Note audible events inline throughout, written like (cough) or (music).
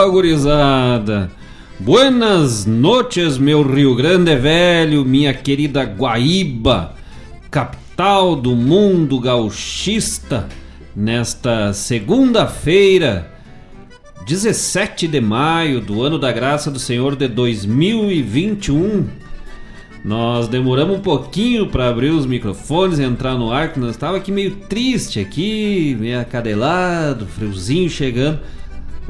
Opa, gurizada! Buenas noches, meu Rio Grande Velho, minha querida Guaíba, capital do mundo gauchista, nesta segunda-feira, 17 de maio do ano da graça do Senhor de 2021. Nós demoramos um pouquinho para abrir os microfones e entrar no ar, que nós estava aqui meio triste aqui, meio acadelado, friozinho chegando.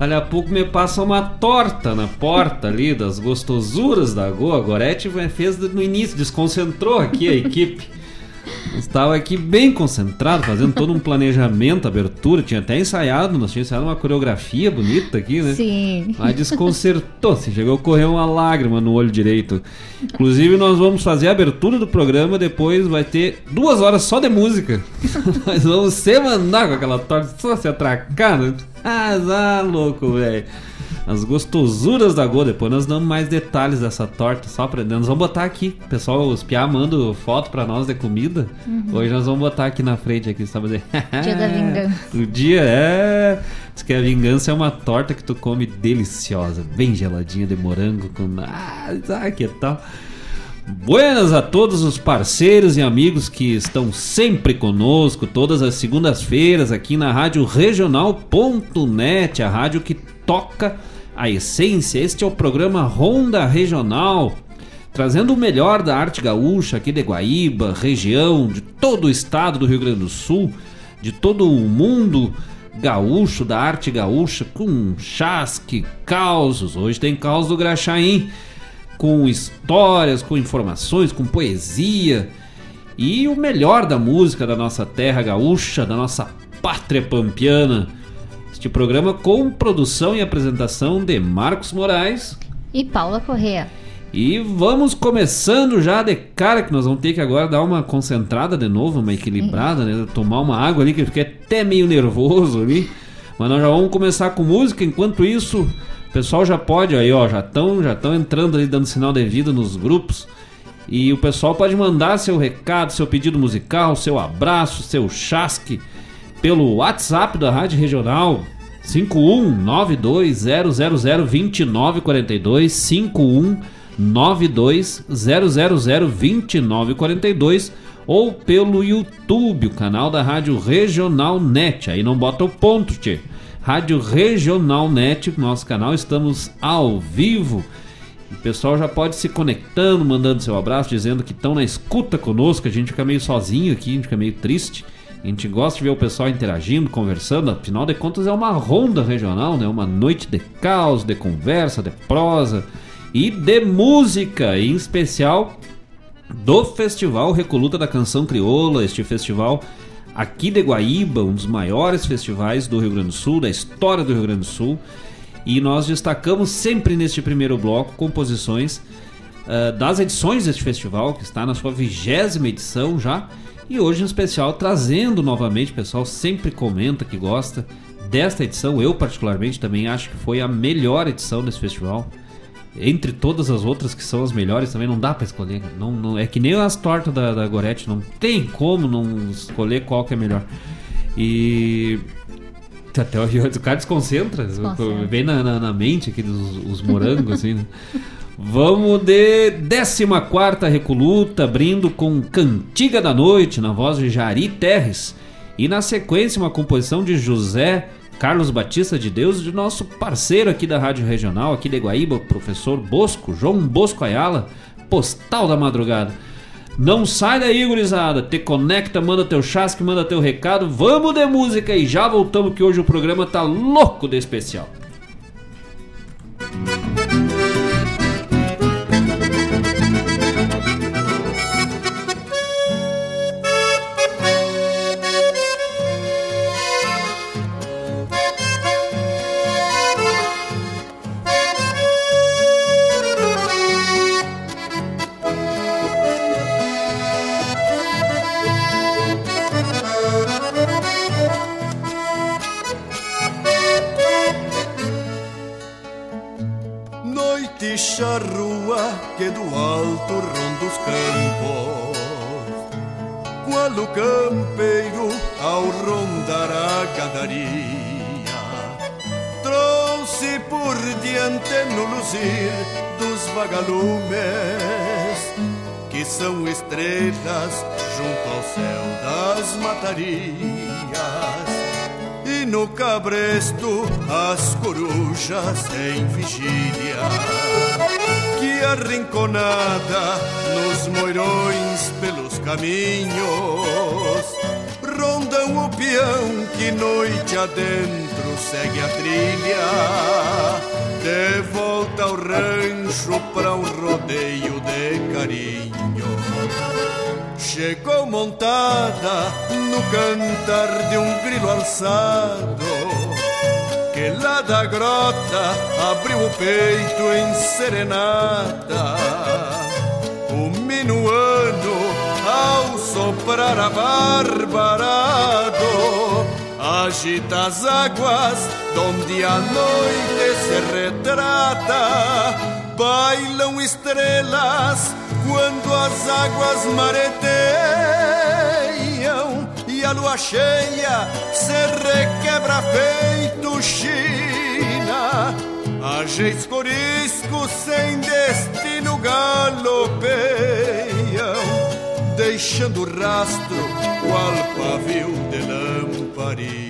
Ali a pouco me passa uma torta na porta ali das gostosuras da Goa. A Gorete fez no início, desconcentrou aqui a equipe. Estava aqui bem concentrado, fazendo todo um planejamento, abertura, tinha até ensaiado, nós tínhamos ensaiado uma coreografia bonita aqui, né? Sim. Mas desconcertou, se chegou a correr uma lágrima no olho direito. Inclusive, nós vamos fazer a abertura do programa, depois vai ter duas horas só de música. (laughs) nós vamos se mandar com aquela torta, só se atracar, né? Ah, ah louco, velho. As gostosuras da Go. Depois nós damos mais detalhes dessa torta só pra Nós vamos botar aqui. Pessoal, os piá mandam foto pra nós de comida. Uhum. Hoje nós vamos botar aqui na frente aqui, fazer. (laughs) Dia da vingança. (laughs) o dia é. Diz que a vingança é uma torta que tu come deliciosa, bem geladinha de morango com. Ah, que tal? Buenas a todos os parceiros e amigos que estão sempre conosco, todas as segundas-feiras aqui na Rádio Regional.net, a rádio que toca a essência. Este é o programa Ronda Regional, trazendo o melhor da arte gaúcha aqui de Guaíba, região, de todo o estado do Rio Grande do Sul, de todo o mundo gaúcho, da arte gaúcha, com chasque, causos. Hoje tem caos do Graxaim com histórias, com informações, com poesia e o melhor da música da nossa terra gaúcha, da nossa pátria pampiana. Este programa com produção e apresentação de Marcos Moraes e Paula Correa. E vamos começando já de cara que nós vamos ter que agora dar uma concentrada de novo, uma equilibrada, né? Tomar uma água ali que eu fiquei até meio nervoso ali. Mas nós já vamos começar com música. Enquanto isso, o pessoal já pode aí, ó, já estão já estão entrando ali dando sinal de vida nos grupos. E o pessoal pode mandar seu recado, seu pedido musical, seu abraço, seu chasque pelo WhatsApp da Rádio Regional 51920002942 51920002942 ou pelo YouTube, o canal da Rádio Regional Net. Aí não bota o ponto, tchê. Rádio Regional Net, nosso canal, estamos ao vivo. O pessoal já pode se conectando, mandando seu abraço, dizendo que estão na escuta conosco. A gente fica meio sozinho aqui, a gente fica meio triste. A gente gosta de ver o pessoal interagindo, conversando. Afinal de contas, é uma ronda regional, né? Uma noite de caos, de conversa, de prosa e de música, em especial do Festival Recoluta da Canção Crioula. Este festival aqui de Guaíba, um dos maiores festivais do Rio Grande do Sul, da história do Rio Grande do Sul. E nós destacamos sempre neste primeiro bloco composições uh, das edições deste festival, que está na sua vigésima edição já. E hoje, em especial, trazendo novamente, o pessoal sempre comenta que gosta desta edição. Eu, particularmente, também acho que foi a melhor edição desse festival entre todas as outras que são as melhores também não dá para escolher. Não, não, é que nem as tortas da, da Gorete, não tem como não escolher qual que é melhor. E (laughs) até o, o cara desconcentra, desconcentra. vem na, na, na, mente aqui dos os morangos assim, né? Vamos de 14 Recoluta, abrindo com Cantiga da Noite, na voz de Jari Terres. E na sequência, uma composição de José Carlos Batista de Deus, de nosso parceiro aqui da Rádio Regional, aqui de Guaíba, professor Bosco, João Bosco Ayala, Postal da Madrugada. Não sai daí, gurizada. Te conecta, manda teu chasque, manda teu recado. Vamos de música e já voltamos que hoje o programa tá louco de especial. Que do alto ronda os campos. Qual o campeiro ao rondar a gadaria trouxe por diante no luzir dos vagalumes que são estrelas junto ao céu das matarias no cabresto as corujas em vigília. Que arrinconada nos moirões pelos caminhos. Rondam o peão que noite adentro segue a trilha. De volta ao rancho para um rodeio de carinho chegou montada no cantar de um grilo alçado que lá da grota abriu o peito em serenata. O minuano ao soprar a barbarado agita as águas donde a noite se retrata. Bailam estrelas quando as águas mareteiam e a lua cheia se requebra feito China. Ageis coriscos sem destino galopeiam, deixando rastro qual pavio de lamparina.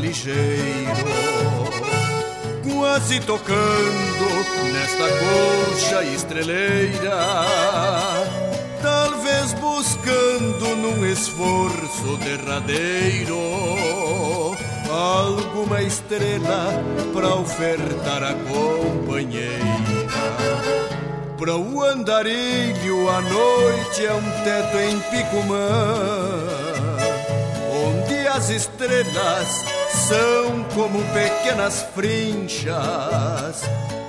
Ligeiro, quase tocando nesta colcha estreleira, talvez buscando num esforço derradeiro alguma estrela para ofertar a companheira. Para o andarilho a noite é um teto em Picumã Onde as estrelas são como pequenas frinchas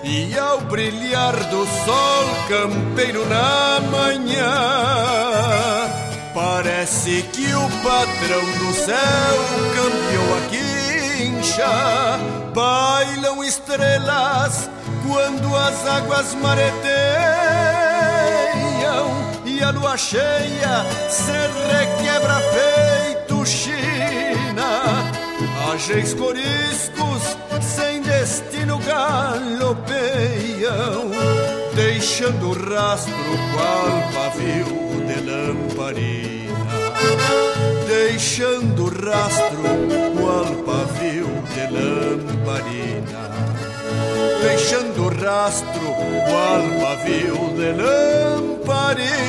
E ao brilhar do sol campeiro na manhã Parece que o patrão do céu campeou a quincha Bailam estrelas quando as águas mareteiam e a lua cheia se requebra feito China. Ageis coriscos sem destino galopeiam, deixando rastro qual pavio de lamparina. Deixando rastro qual pavio de lamparina deixando rastro qual pavio de lamparina.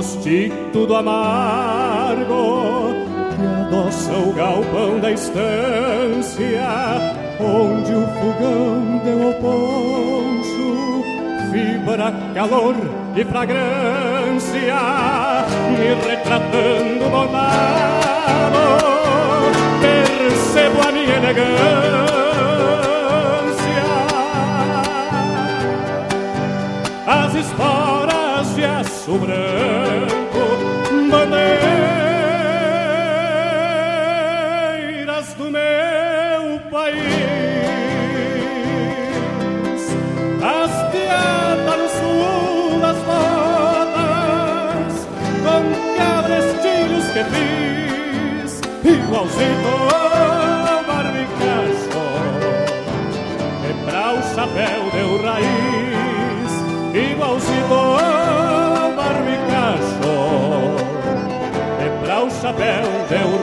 Gostito do amargo que adoça o galpão da estância, onde o fogão deu ao poncho lembra calor e fragrância, me retratando montado, percebo a minha elegância. As esporas de aço branco, bandeiras do meu país. Hasteada no sul das botas, com cabrestilhos que fiz, igualzinho ao barbicacho, e pra o chapéu deu raiz, igualzinho pra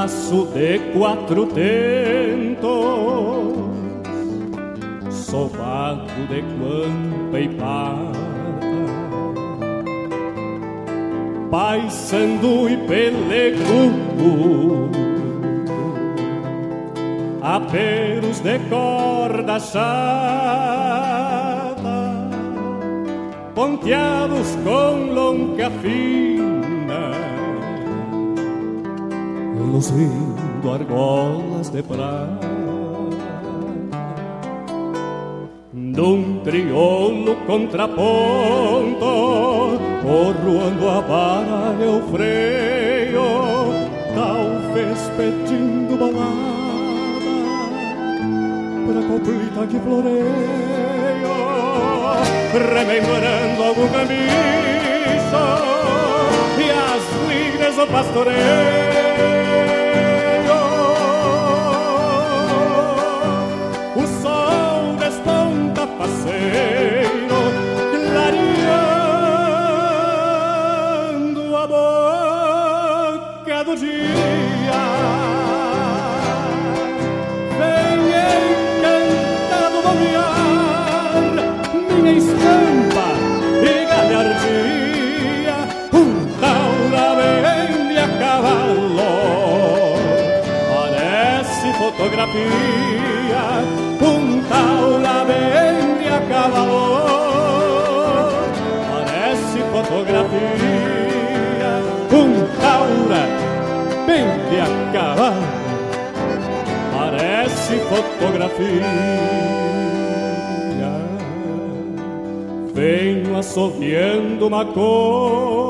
laço de quatro tentos, sovado de guampa e pata, paisando e pelecudo, aperos de corda chata, ponteados com longa fina luzindo argolas de prata Num triolo contraponto Corroando a barra e o freio Talvez pedindo balada Pra coplita que floreio Rememorando algum caminho do pastoreio O sol desponta faceiro Clareando a boca do dia. Vem encantado bombear Minha estampa Parece fotografia Um taura vem a cavalo Parece fotografia Um taura vem a cavalo Parece fotografia Venho assoviando uma copla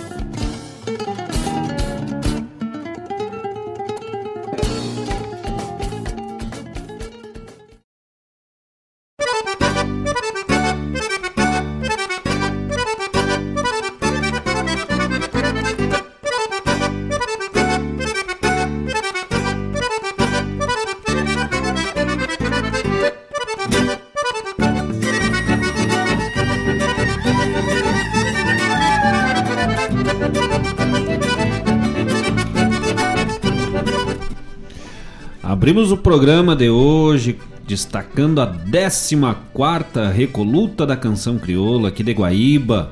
Abrimos o programa de hoje destacando a 14ª Recoluta da Canção Crioula aqui de Guaíba,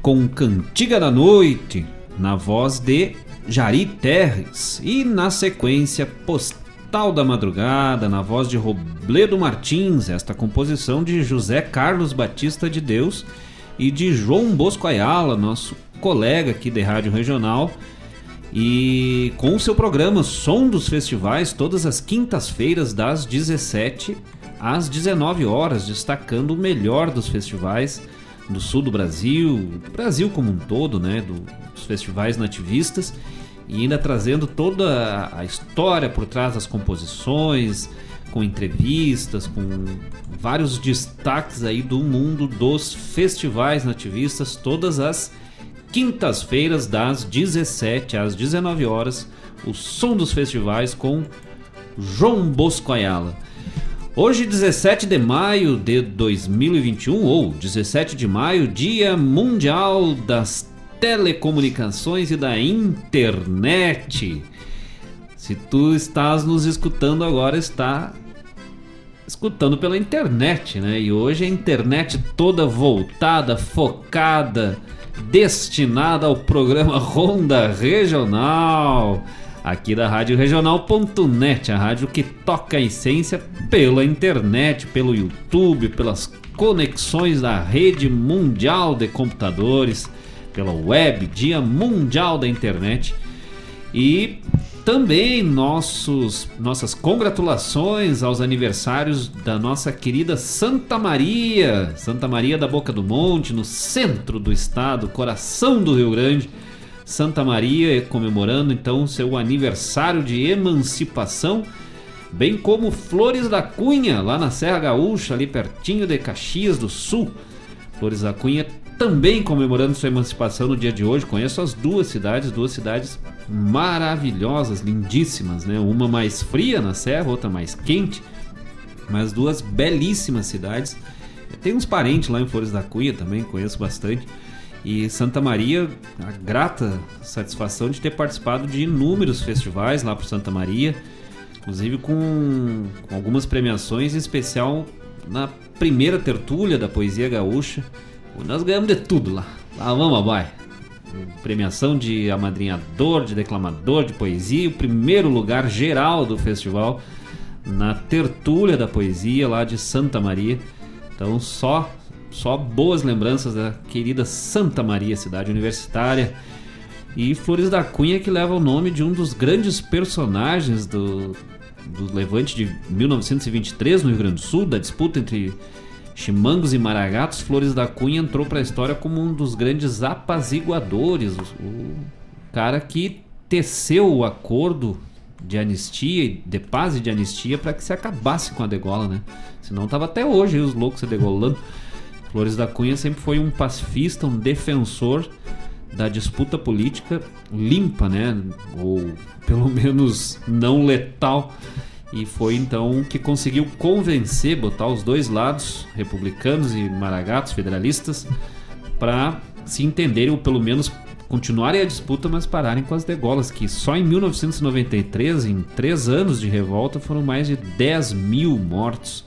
com Cantiga da Noite, na voz de Jari Terres, e na sequência Postal da Madrugada, na voz de Robledo Martins, esta composição de José Carlos Batista de Deus e de João Bosco Ayala, nosso colega aqui de Rádio Regional, e com o seu programa Som dos Festivais, todas as quintas-feiras, das 17 às 19 horas, destacando o melhor dos festivais do sul do Brasil, do Brasil como um todo, né? Dos festivais nativistas, e ainda trazendo toda a história por trás das composições, com entrevistas, com vários destaques aí do mundo dos festivais nativistas, todas as quintas-feiras, das 17 às 19 horas, o som dos festivais com João Bosco Ayala. Hoje, 17 de maio de 2021, ou 17 de maio, Dia Mundial das Telecomunicações e da Internet. Se tu estás nos escutando agora, está escutando pela internet, né? E hoje a internet toda voltada, focada destinada ao programa Ronda Regional, aqui da Rádio Regional.net, a rádio que toca a essência pela internet, pelo YouTube, pelas conexões da rede mundial de computadores, pela web, Dia Mundial da Internet. E também nossos, nossas congratulações aos aniversários da nossa querida Santa Maria, Santa Maria da Boca do Monte, no centro do estado, coração do Rio Grande. Santa Maria comemorando então seu aniversário de emancipação, bem como Flores da Cunha, lá na Serra Gaúcha, ali pertinho de Caxias do Sul. Flores da Cunha também comemorando sua emancipação no dia de hoje. Conheço as duas cidades, duas cidades maravilhosas, lindíssimas, né? Uma mais fria na serra, outra mais quente, mas duas belíssimas cidades. Tem uns parentes lá em Flores da Cunha também, conheço bastante. E Santa Maria, a grata satisfação de ter participado de inúmeros festivais lá por Santa Maria, inclusive com, com algumas premiações, em especial na primeira tertúlia da poesia gaúcha nós ganhamos de tudo lá. Lá vamos, abai. Premiação de amadrinhador, de declamador, de poesia. O primeiro lugar geral do festival na tertúlia da poesia lá de Santa Maria. Então só só boas lembranças da querida Santa Maria, cidade universitária. E Flores da Cunha que leva o nome de um dos grandes personagens do, do Levante de 1923 no Rio Grande do Sul, da disputa entre Chimangos e Maragatos, Flores da Cunha entrou para a história como um dos grandes apaziguadores, o cara que teceu o acordo de anistia, de paz e de anistia para que se acabasse com a degola, né? Senão tava até hoje os loucos se degolando. Flores da Cunha sempre foi um pacifista, um defensor da disputa política limpa, né? Ou pelo menos não letal e foi então que conseguiu convencer, botar os dois lados, republicanos e maragatos, federalistas, para se entenderem ou pelo menos continuarem a disputa, mas pararem com as degolas, que só em 1993, em três anos de revolta, foram mais de 10 mil mortos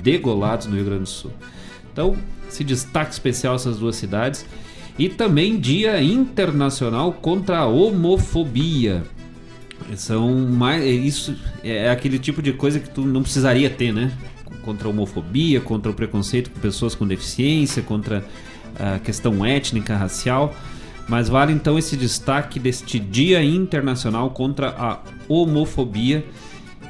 degolados no Rio Grande do Sul. Então, se destaque especial essas duas cidades. E também Dia Internacional contra a Homofobia. São mais. É isso é aquele tipo de coisa que tu não precisaria ter, né? Contra a homofobia, contra o preconceito com pessoas com deficiência, contra a questão étnica, racial. Mas vale então esse destaque deste Dia Internacional contra a Homofobia,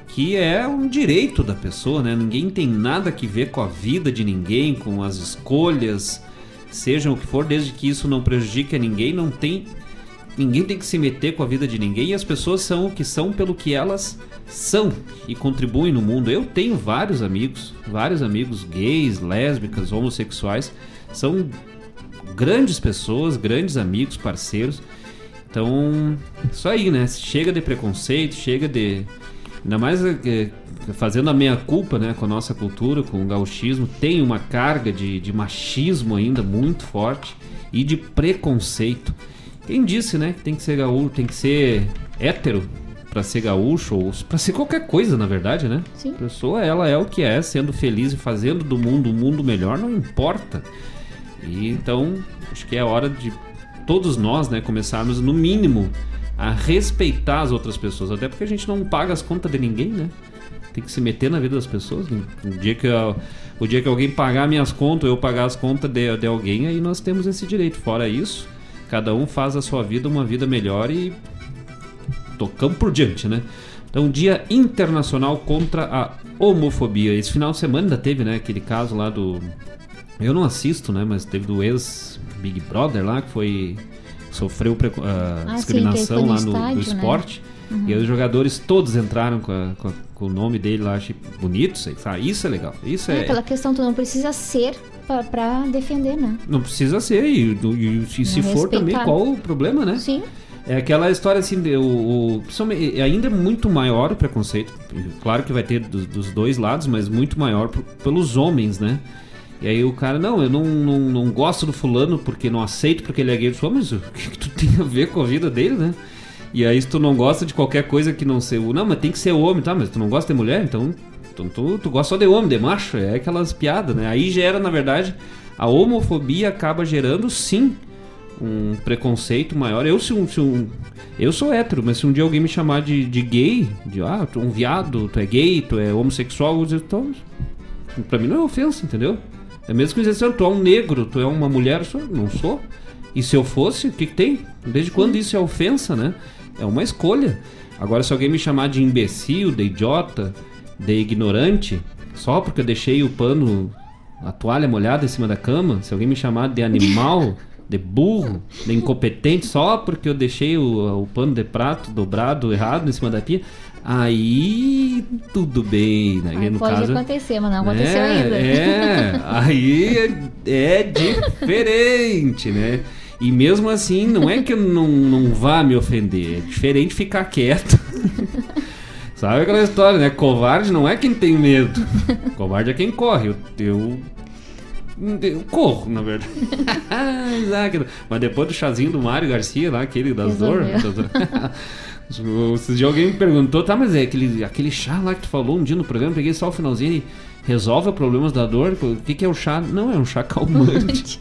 que é um direito da pessoa, né? Ninguém tem nada que ver com a vida de ninguém, com as escolhas, sejam o que for, desde que isso não prejudique a ninguém, não tem Ninguém tem que se meter com a vida de ninguém e as pessoas são o que são pelo que elas são e contribuem no mundo. Eu tenho vários amigos, vários amigos gays, lésbicas, homossexuais, são grandes pessoas, grandes amigos, parceiros. Então, isso aí, né? Chega de preconceito, chega de. Ainda mais é, fazendo a meia culpa né, com a nossa cultura, com o gauchismo, tem uma carga de, de machismo ainda muito forte e de preconceito. Quem disse, né, que tem que ser gaúcho, tem que ser hétero pra ser gaúcho ou pra ser qualquer coisa, na verdade, né? Sim. A pessoa, ela é o que é, sendo feliz e fazendo do mundo um mundo melhor, não importa. E então, acho que é hora de todos nós, né, começarmos no mínimo a respeitar as outras pessoas, até porque a gente não paga as contas de ninguém, né? Tem que se meter na vida das pessoas. né? O dia que, eu- o dia que alguém pagar minhas contas, eu pagar as contas de, de alguém, aí nós temos esse direito. Fora isso, cada um faz a sua vida uma vida melhor e tocamos por diante, né? Então, Dia Internacional contra a Homofobia. Esse final de semana ainda teve, né, aquele caso lá do. Eu não assisto, né? Mas teve do ex-Big Brother lá, que foi. sofreu preco- ah, Ah, sim, discriminação foi no lá no, estádio, no né? esporte. E aí os jogadores todos entraram com, a- com a- com o nome dele lá, achei bonito. sei lá. Isso é legal. Isso É, é. pela questão, tu não precisa ser pra defender, né? Não precisa ser. E, e- e se for também, qual o problema, né? Sim. É aquela história assim, de, o, o- é ainda é muito maior o preconceito. Claro que vai ter dos, dos dois lados, mas muito maior pelos homens, né? E aí o cara, não, eu não, não, não gosto do fulano porque não aceito porque ele é gay. Eu sou, mas o que, que tu tem a ver com a vida dele, né? E aí se tu não gosta de qualquer coisa que não ser o. Não, mas tem que ser homem, tá? Mas tu não gosta de mulher, então. Então tu, tu gosta só de homem, de macho. É aquelas piadas, né? Aí gera, na verdade, a homofobia acaba gerando sim um preconceito maior. Eu se um, se um- eu sou hétero, mas se um dia alguém me chamar de, de gay, de ah, tu é um viado, tu é gay, tu é homossexual, eu dizer, então, pra mim não é ofensa, entendeu? É mesmo que dizer tu é um negro, tu é uma mulher, eu não sou. E se eu fosse, o que, que tem? Desde quando isso é ofensa, né? É uma escolha. Agora, se alguém me chamar de imbecil, de idiota, de ignorante, só porque eu deixei o pano, a toalha molhada em cima da cama, se alguém me chamar de animal, de burro, de incompetente, só porque eu deixei o, o pano de prato dobrado errado em cima da pia, aí tudo bem. Né? Aí no pode caso, acontecer, mas não aconteceu é, ainda. É, aí é, é diferente, né? E mesmo assim, não é que eu não, não vá me ofender, é diferente ficar quieto. Sabe aquela história, né? Covarde não é quem tem medo. (laughs) Covarde é quem corre. Eu, eu, eu corro, na verdade. (laughs) (laughs) Mas depois do chazinho do Mário Garcia, lá, aquele das dor. Resolveu. Esses dias alguém me perguntou, tá, mas é aquele, aquele chá lá que tu falou um dia no programa, peguei só o finalzinho e resolve problemas da dor? O que, que é o chá? Não, é um chá calmante.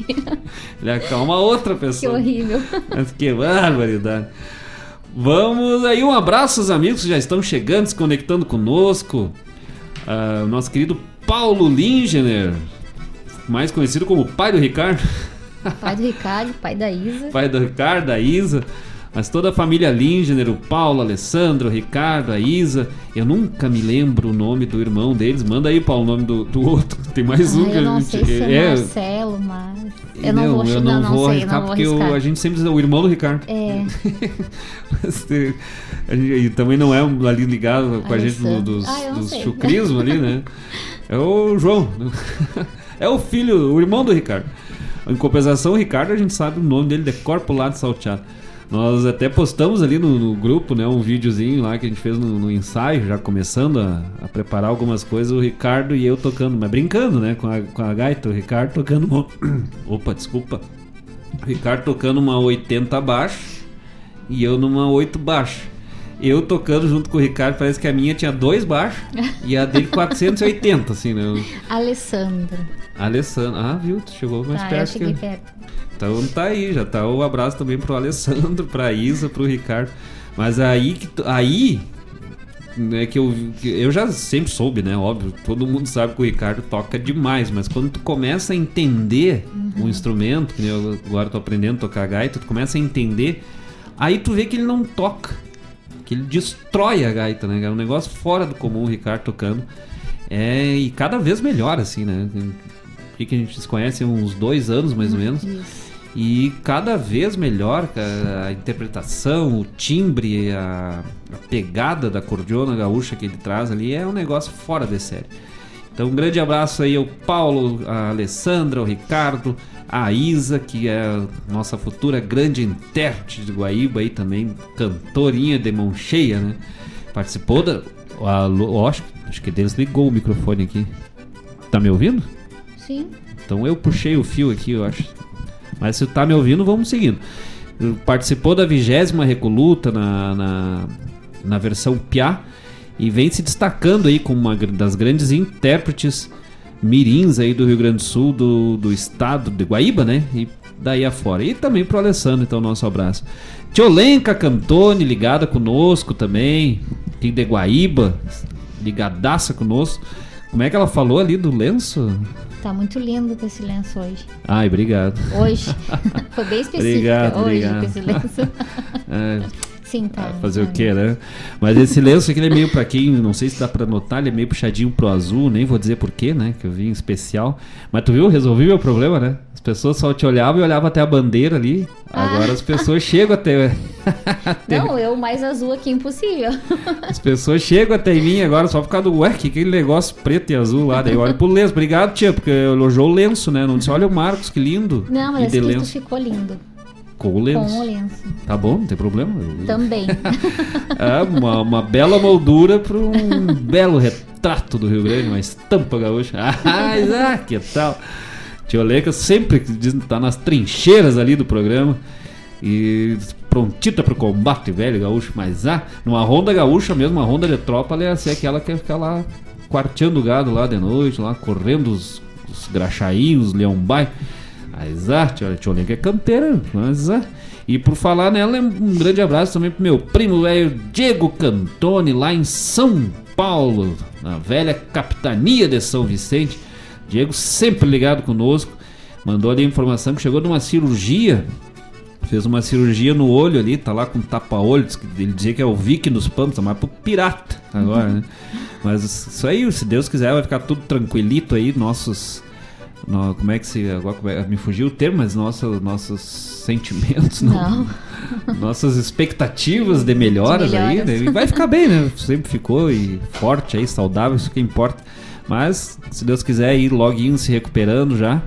Ele acalma outra Que pessoa. horrível. Mas que barbaridade. Vamos aí, um abraço aos amigos que já estão chegando, se conectando conosco. O nosso querido Paulo Lingener, mais conhecido como pai do Ricardo, Pai do Ricardo, pai da Isa. pai do Ricardo, da Isa, mas toda a família Lingener, o Paulo, Alessandro, o Ricardo, a Isa. Eu nunca me lembro o nome do irmão deles. Manda aí, Paulo, o nome do, do outro. Tem mais um que eu não a gente. sei se é, Marcelo, mas. Eu não, vou eu não, não vou sei, arriscar não vou porque arriscar. a gente sempre diz o irmão do Ricardo. É, (laughs) a gente- e também não é um ali ligado com a gente no- Alessandro. dos, Ah, eu não dos chucrismo ali, né? (laughs) É o João. (laughs) É o filho, o irmão do Ricardo. Em compensação, o Ricardo, a gente sabe o nome dele de corpo lá de salteado. Nós até postamos ali no, no grupo, né, um videozinho lá que a gente fez no, no ensaio, já começando a, a preparar algumas coisas, o Ricardo e eu tocando, mas brincando, né, com a, com a gaita, o Ricardo tocando uma... (coughs) Opa, desculpa. O Ricardo tocando uma 80 abaixo e eu numa 8 baixo. Eu tocando junto com o Ricardo, parece que a minha tinha dois baixos e a dele 480, assim, né? Alessandro. Alessandro. Ah, viu? Tu chegou mais Tá, eu perto que cheguei eu. perto. Então tá aí, já tá o abraço também pro Alessandro, pra Isa, pro Ricardo. Mas aí que tu- aí é que eu que eu já sempre soube, né, óbvio, todo mundo sabe que o Ricardo toca demais, mas quando tu começa a entender o instrumento, que eu agora tô aprendendo a tocar gaita, tu começa a entender, aí tu vê que ele não toca, que ele destrói a gaita, né? É um negócio fora do comum o Ricardo tocando. É, e cada vez melhor, assim, né? O que a gente se conhece há uns dois anos, mais ou menos. Isso. E cada vez melhor a interpretação, o timbre, a, a pegada da cordiona gaúcha que ele traz ali é um negócio fora de série. Então um grande abraço aí ao Paulo, a Alessandra, ao Ricardo, a Isa, que é a nossa futura grande intérprete de Guaíba aí também, cantorinha de mão cheia, né? Participou da... A, acho, acho que deles ligou o microfone aqui. Tá me ouvindo? Sim. Então eu puxei o fio aqui, eu acho. Mas se tá me ouvindo, vamos seguindo. Participou da vigésima Recoluta na, na, na versão Piá e vem se destacando aí como uma das grandes intérpretes mirins aí do Rio Grande do Sul, do, do estado de Guaíba, né? E daí afora. E também pro Alessandro, então, nosso abraço. Tiolenca Cantone, ligada conosco também, aqui de Guaíba, ligadaça conosco. Como é que ela falou ali do lenço? Tá muito lindo com esse lenço hoje. Ai, obrigado. Hoje. (laughs) Foi bem específico. Obrigado, hoje obrigado. com esse lenço. (laughs) É, Sim, tá. fazer o tá. quê, né? Mas esse lenço aqui ele é meio pra quem, não sei se dá pra notar, ele é meio puxadinho pro azul, nem vou dizer porquê, né? Que eu vi em especial. Mas tu viu, resolvi meu problema, né? As pessoas só te olhavam e olhavam até a bandeira ali. Agora as pessoas chegam (laughs) até. Não, eu mais azul aqui impossível. As pessoas chegam até em mim agora só por causa do. Ué, que aquele negócio preto e azul lá. Daí eu olho pro lenço. Obrigado, tia, porque elogiou o lenço, né? Não disse, olha o Marcos, que lindo. Não, mas esse lenço ficou lindo. Com o lenço. Com o lenço. Tá bom, não tem problema. Também. (laughs) É uma, uma bela moldura para um belo retrato do Rio Grande, uma estampa gaúcha. (laughs) Ah, que tal? Tio Leca sempre diz- tá nas trincheiras ali do programa e prontita pro combate, velho gaúcho. Mas ah, numa ronda gaúcha mesmo, uma ronda de tropa, ela é assim, aquela que fica lá quarteando o gado lá de noite, lá correndo os, os graxainhos, leão-bai. Mas ah, tio, tio Leca é canteira, mas ah. E por falar nela, um grande abraço também pro meu primo velho Diego Cantone, lá em São Paulo, na velha capitania de São Vicente. Diego sempre ligado conosco, mandou ali a informação que chegou de uma cirurgia, fez uma cirurgia no olho ali, tá lá com tapa-olho, ele dizia que é o Vic dos Pampas, mas pro pirata agora, né? Mas isso aí, se Deus quiser, vai ficar tudo tranquilito aí, nossos... no- como é que se... Agora é- me fugiu o termo, mas nossos, nossos sentimentos, (laughs) Não. nossas expectativas de melhoras, De aí, melhoras. né? E vai ficar bem, né? Sempre ficou e forte aí, saudável, isso que importa. Mas, se Deus quiser, ir loguinho se recuperando já.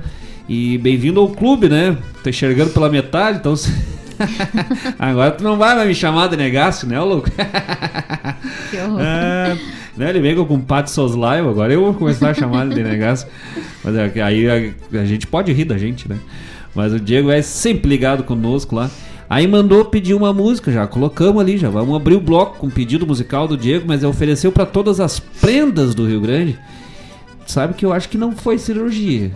E bem-vindo ao clube, né? Tá enxergando pela metade, então. se- (laughs) Agora tu não vai mais me chamar de negaço, né, louco? Que horror. É, né, ele vem com o compadre Soslaio, agora eu vou começar a chamar ele de negaço. Mas é, aí a, a gente pode rir da gente, né? Mas o Diego é sempre ligado conosco lá. Aí mandou pedir uma música, já colocamos ali, já vamos abrir o bloco com o pedido musical do Diego, mas ele ofereceu para todas as prendas do Rio Grande. Sabe que eu acho que não foi cirurgia.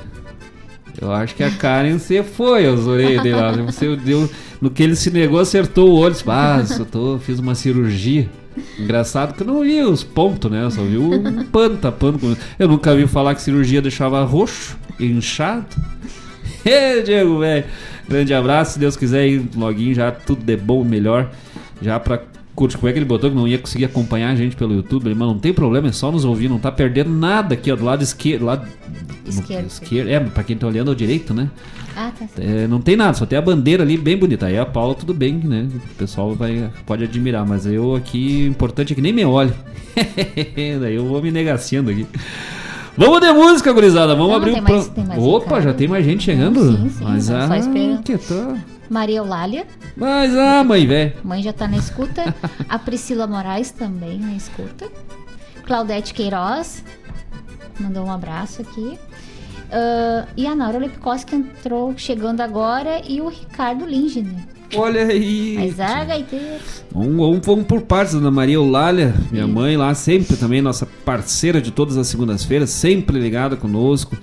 Eu acho que a Karen você foi aos orelhas dele lá. Você deu, no que ele se negou, acertou o olho. Ah, eu tô, fiz uma cirurgia. Engraçado que eu não vi os pontos, né? Eu só vi um pano tapando. Eu nunca vi falar que cirurgia deixava roxo, inchado. Ê, (laughs) Diego, velho. Grande abraço. Se Deus quiser loguinho, já tudo de bom, melhor. Já pra curtir. Como é que ele botou que não ia conseguir acompanhar a gente pelo YouTube? Ele, mas não tem problema, é só nos ouvir. Não tá perdendo nada aqui, ó, do lado esquerdo. Lado no- Esquerdo. esquerdo. É, pra quem tá olhando ao direito, né? Ah, tá certo. É, não tem nada, só tem a bandeira ali bem bonita. Aí a Paula, tudo bem, né? O pessoal vai, pode admirar, mas eu aqui, o importante é que nem me olhe. (laughs) Daí eu vou me negaciando aqui. Vamos de música, gurizada. Vamos Não, abrir o pro- Opa, recado. já tem mais gente chegando? Sim, sim, mas só ah, esperando. que tal? Maria Eulália, Mas ah, mãe, velho. mãe já tá na escuta. (laughs) A Priscila Moraes também na escuta. Claudete Queiroz, mandou um abraço aqui. Ah, e a Naura Lepkowski entrou chegando agora e o Ricardo Lingner. Olha aí. Mas a gaiteira. Vamos, vamos, vamos por partes, Dona Maria Eulália, minha mãe lá, sempre também nossa parceira de todas as segundas-feiras, sempre ligada conosco.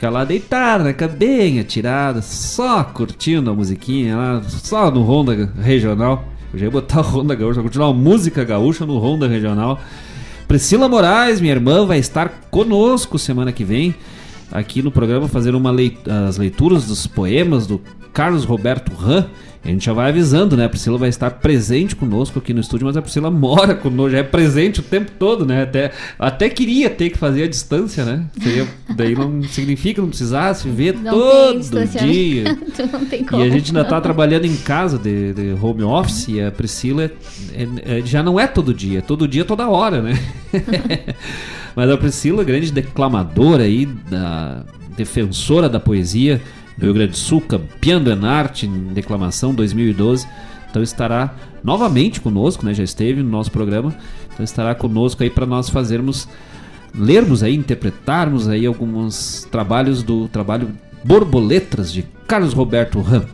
Fica lá deitada, né, bem atirada, só curtindo a musiquinha lá, só no Honda Regional. Eu já ia botar o Honda Gaúcha, continuar a música gaúcha no Honda Regional. Priscila Moraes, minha irmã, vai estar conosco semana que vem, aqui no programa, fazendo uma leit as leituras dos poemas do Carlos Roberto Ram. A gente já vai avisando, né? A Priscila vai estar presente conosco aqui no estúdio, mas a Priscila mora conosco, já é presente o tempo todo, né? Até, até queria ter que fazer a distância, né? Seria, daí não significa não precisasse ver Não todo dia. distanciamento, (laughs) não tem como. E a gente ainda tá trabalhando em casa de, de home office e a Priscila é- é- já não é todo dia, é todo dia, toda hora, né? (laughs) Mas a Priscila, grande declamadora aí, da, defensora da poesia Rio Grande do Sul, campeã do Enarte em declamação 2012. Então estará novamente conosco, né? Já esteve no nosso programa. Então estará conosco aí para nós fazermos lermos aí, interpretarmos aí alguns trabalhos do trabalho Borboletas de Carlos Roberto Ram.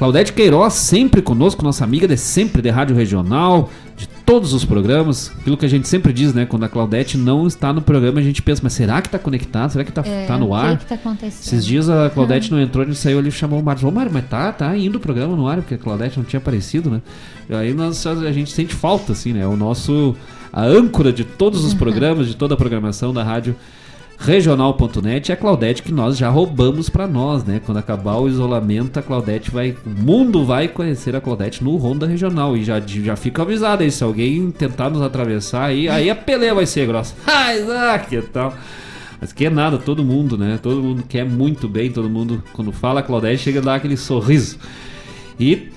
Claudete Queiroz, sempre conosco, nossa amiga de sempre de Rádio Regional, de todos os programas. Aquilo que a gente sempre diz, né? Quando a Claudete não está no programa, a gente pensa, mas será que tá conectado? Será que tá, É, tá no o ar? que, que tá acontecendo? Esses dias a Claudete não entrou, a gente saiu ali e chamou o Mário. Ô Mário, mas tá, tá indo o programa no ar, porque a Claudete não tinha aparecido, né? E aí nós, a gente sente falta, assim, né? O nosso. A âncora de todos os (laughs) programas, de toda a programação da rádio regional.net é a Claudete que nós já roubamos pra nós, né? Quando acabar o isolamento, a Claudete vai. O mundo vai conhecer a Claudete no Ronda Regional. E já, já fica avisado aí, se alguém tentar nos atravessar aí, aí a peleia vai ser grossa. (laughs) Ah, Isaac, que tal? Mas que é nada, todo mundo, né? Todo mundo quer muito bem, todo mundo, quando fala Claudete, chega a dar aquele sorriso. E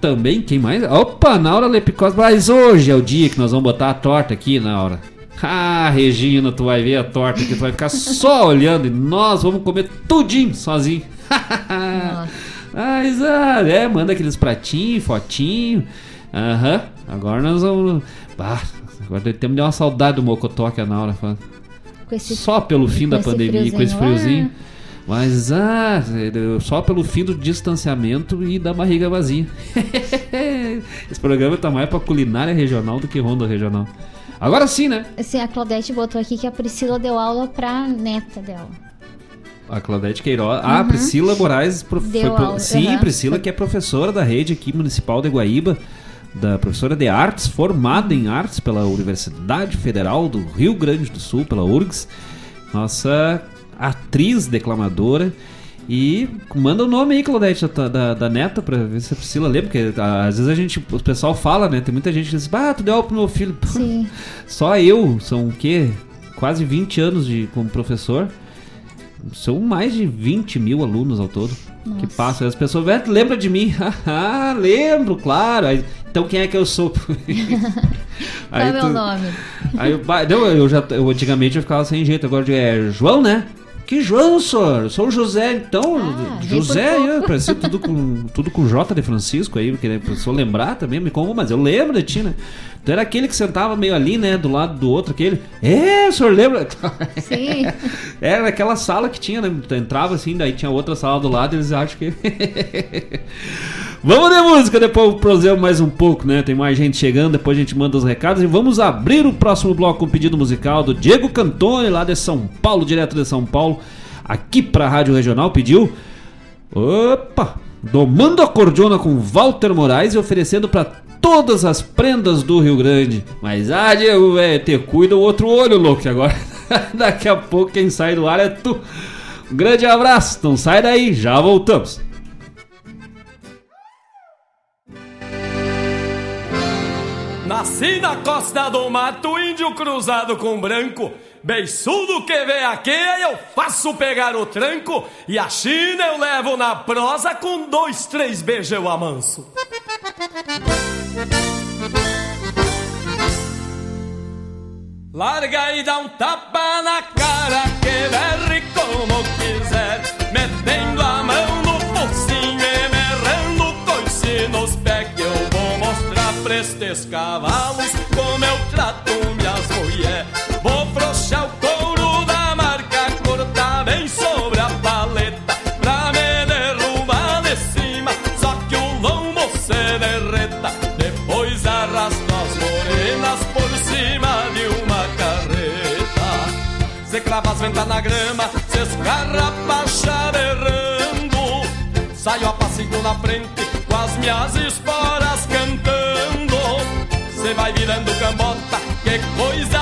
também, quem mais? Opa, Naura Lepicós, mas hoje é o dia que nós vamos botar a torta aqui, Naura. Ah, Regina, tu vai ver a torta aqui, tu vai ficar só (laughs) olhando e nós vamos comer tudinho sozinho. Nossa. Ah. É, manda aqueles pratinhos, fotinho. Aham. Agora nós vamos. Bah, agora temos de uma saudade do Mocotó que a Naura fala. Esse Só pelo fim da pandemia, com esse friozinho, friozinho. Mas ah, só pelo fim do distanciamento e da barriga vazia. (laughs) Esse programa tá mais pra culinária regional do que ronda regional. Agora sim, né? Assim, a Claudete botou aqui que a Priscila deu aula pra neta dela. A Claudete Queiroz. Ah, Priscila Moraes. prof- Uhum. Deu foi aula, Sim, aham. Priscila, que é professora da rede aqui municipal de Guaíba, da professora de artes, formada em artes pela Universidade Federal do Rio Grande do Sul, pela URGS. Nossa atriz declamadora. E manda o nome aí, Claudete, da, da, da neta, pra ver se a Priscila lembra, porque ah, às vezes a gente, o pessoal fala, né? Tem muita gente que diz, ah, tu deu aula pro meu filho. (laughs) Sim. só eu, são o quê? Quase 20 anos de, como professor. São mais de 20 mil alunos ao todo que Nossa. passam. As pessoas "Vé, tu lembra de mim? (laughs) ah, lembro, claro. Aí, então quem é que eu sou? (laughs) Qual é o meu nome? Aí eu, não, eu já, eu, antigamente eu ficava sem jeito, agora eu digo, é João, né? Que João, senhor? Sou o José, então. Ah, José, eu, parecia tudo com, tudo com J de Francisco aí, porque né, a pessoa lembrar também, me como, mas eu lembro de ti, né? Tu era aquele que sentava meio ali, né, do lado do outro, aquele. É, o senhor lembra? Sim. (laughs) Era naquela sala que tinha, né? Tu entrava assim, daí tinha outra sala do lado eles acham que. (laughs) vamos de música, depois eu prosseguo mais um pouco, né? Tem mais gente chegando, depois a gente manda os recados e vamos abrir o próximo bloco com um pedido musical do Diego Cantone, lá de São Paulo, direto de São Paulo, aqui pra Rádio Regional, pediu. Opa! Domando a cordiona com Walter Moraes e oferecendo pra todas as prendas do Rio Grande. Mas ah, Diego, te cuida o outro olho, louco, que agora (laughs) daqui a pouco quem sai do ar é tu. Um grande abraço, não sai daí, já voltamos. Nasci na costa do mato, índio cruzado com branco. Beiçudo que vem aqui, eu faço pegar o tranco. E a China eu levo na prosa, com dois, três beijos eu amanso. Larga e dá um tapa na cara, que berre como quiser. Metendo a mão no focinho e merrando coice nos pés. Que eu vou mostrar pra estes cavalos como eu trato Saio a passinho na frente, com as minhas esporas cantando. Se vai virando cambota, que coisa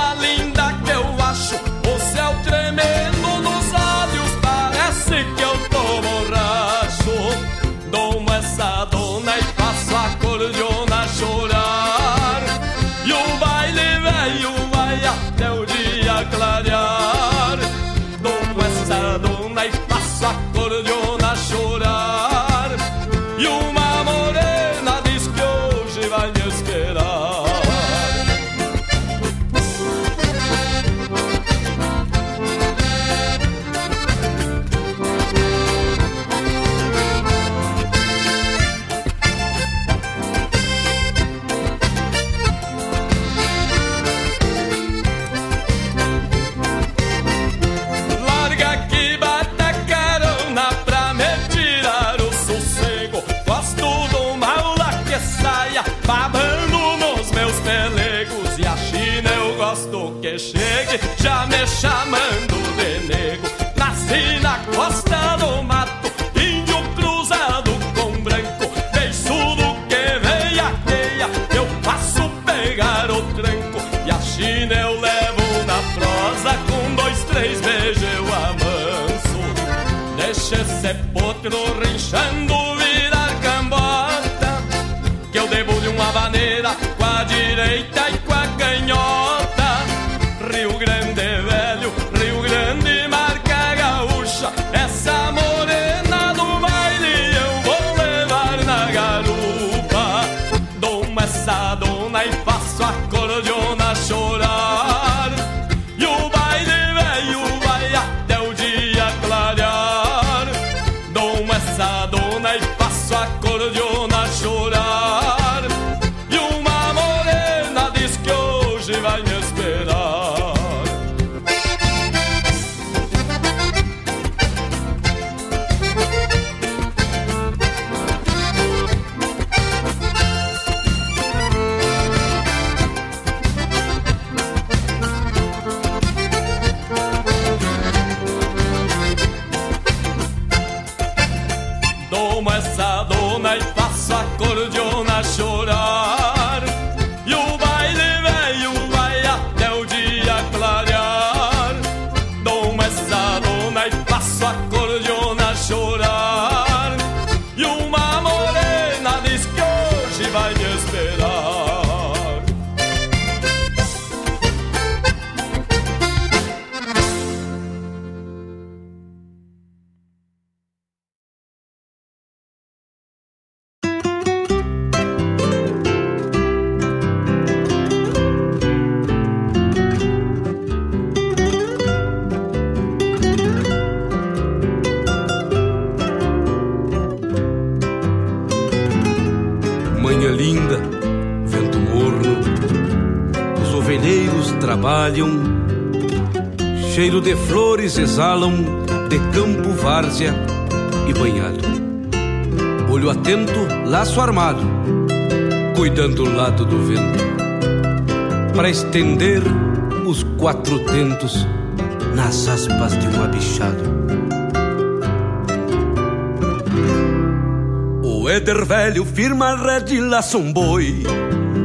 firma a rede e laça um boi.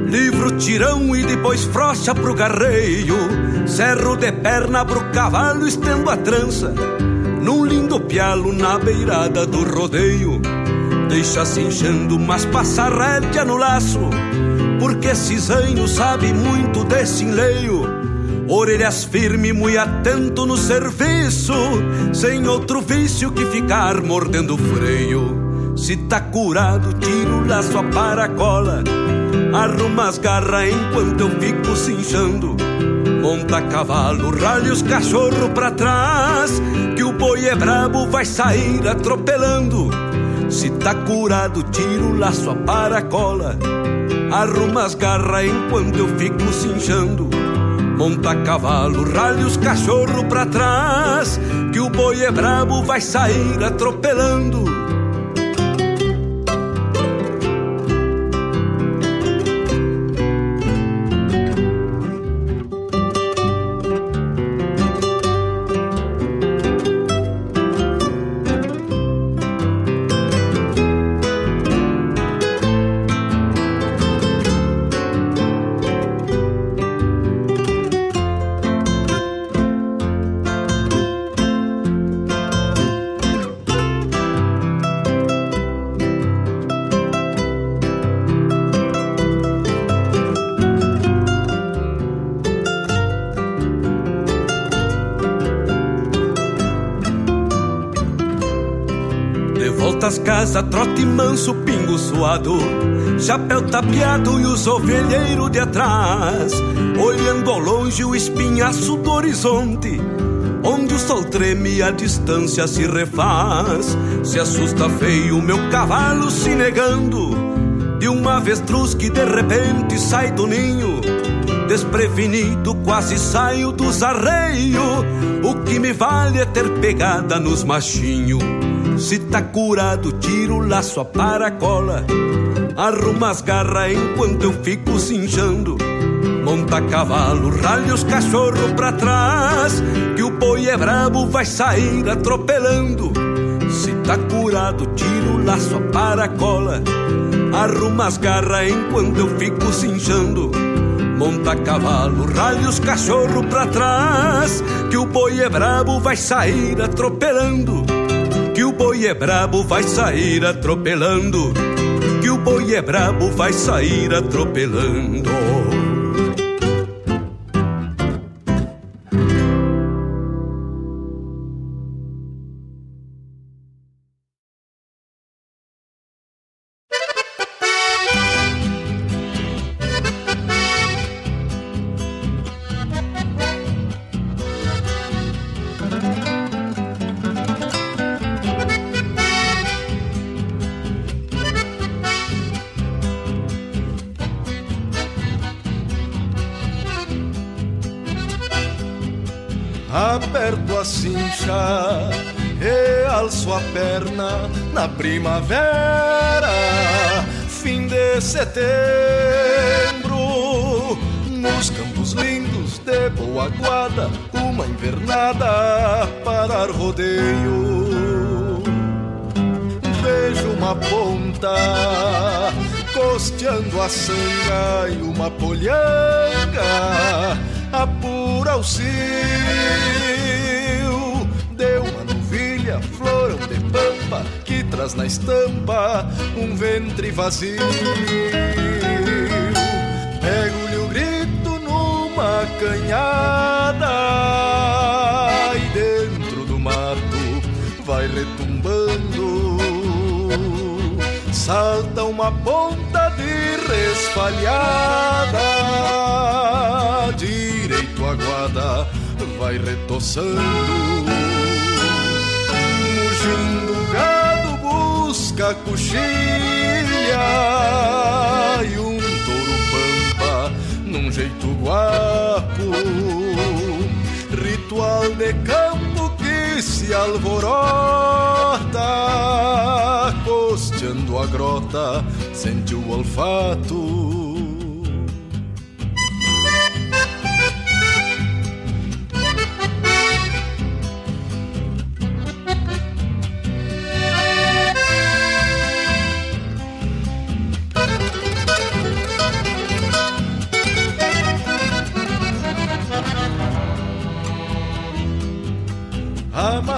Livro tirão e depois frocha pro garreio. Cerro de perna pro cavalo, estendo a trança. Num lindo pialo na beirada do rodeio. Deixa se enchendo, mas passa rédea no laço. Porque cisanho sabe muito desse enleio. Orelhas firme, muito atento no serviço. Sem outro vício que ficar mordendo freio se tá curado, tira o laço, a paracola. Arruma as garras enquanto eu fico cinchando. Monta a cavalo, ralha os cachorro pra trás. Que o boi é brabo, vai sair atropelando. Se tá curado, tira o laço, a paracola. Arruma as garras enquanto eu fico cinchando. Monta a cavalo, ralha os cachorro pra trás. Que o boi é brabo, vai sair atropelando. Casas, trote manso, pingo suado Chapéu tapeado e os ovelheiros de atrás. Olhando ao longe o espinhaço do horizonte Onde o sol treme e a distância se refaz. Se assusta feio meu cavalo se negando De uma avestruz que de repente sai do ninho. Desprevenido quase saio dos arreios O que me vale é ter pegada nos machinhos se tá curado, tira o laço, a paracola. Arruma as garras enquanto eu fico cinchando. Monta cavalo, ralha os cachorros pra trás, que o boi é brabo, vai sair atropelando. Se tá curado, tira o laço, a cola, arruma as garras enquanto eu fico cinchando. Monta cavalo, ralha os cachorros pra trás, que o boi é brabo, vai sair atropelando. Que o boi é brabo, vai sair atropelando. Que o boi é brabo, vai sair atropelando. Vazio. Pego-lhe o grito numa canhada e dentro do mato vai retumbando. Salta uma ponta de resfalhada direito a guarda vai retoçando. Mugindo o gado busca coxilha e um touro pampa num jeito guapo. Ritual de campo que se alvorota, costeando a grota, sente o olfato.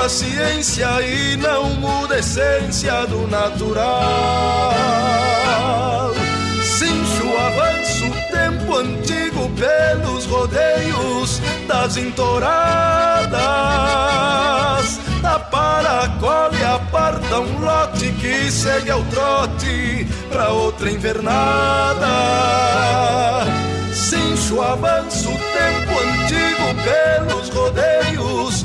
com a ciência e não muda a essência do natural. Avanço o tempo antigo pelos rodeios das entoradas. Da para cola e aparta um lote que segue ao trote pra outra invernada. Avanço o tempo antigo pelos rodeios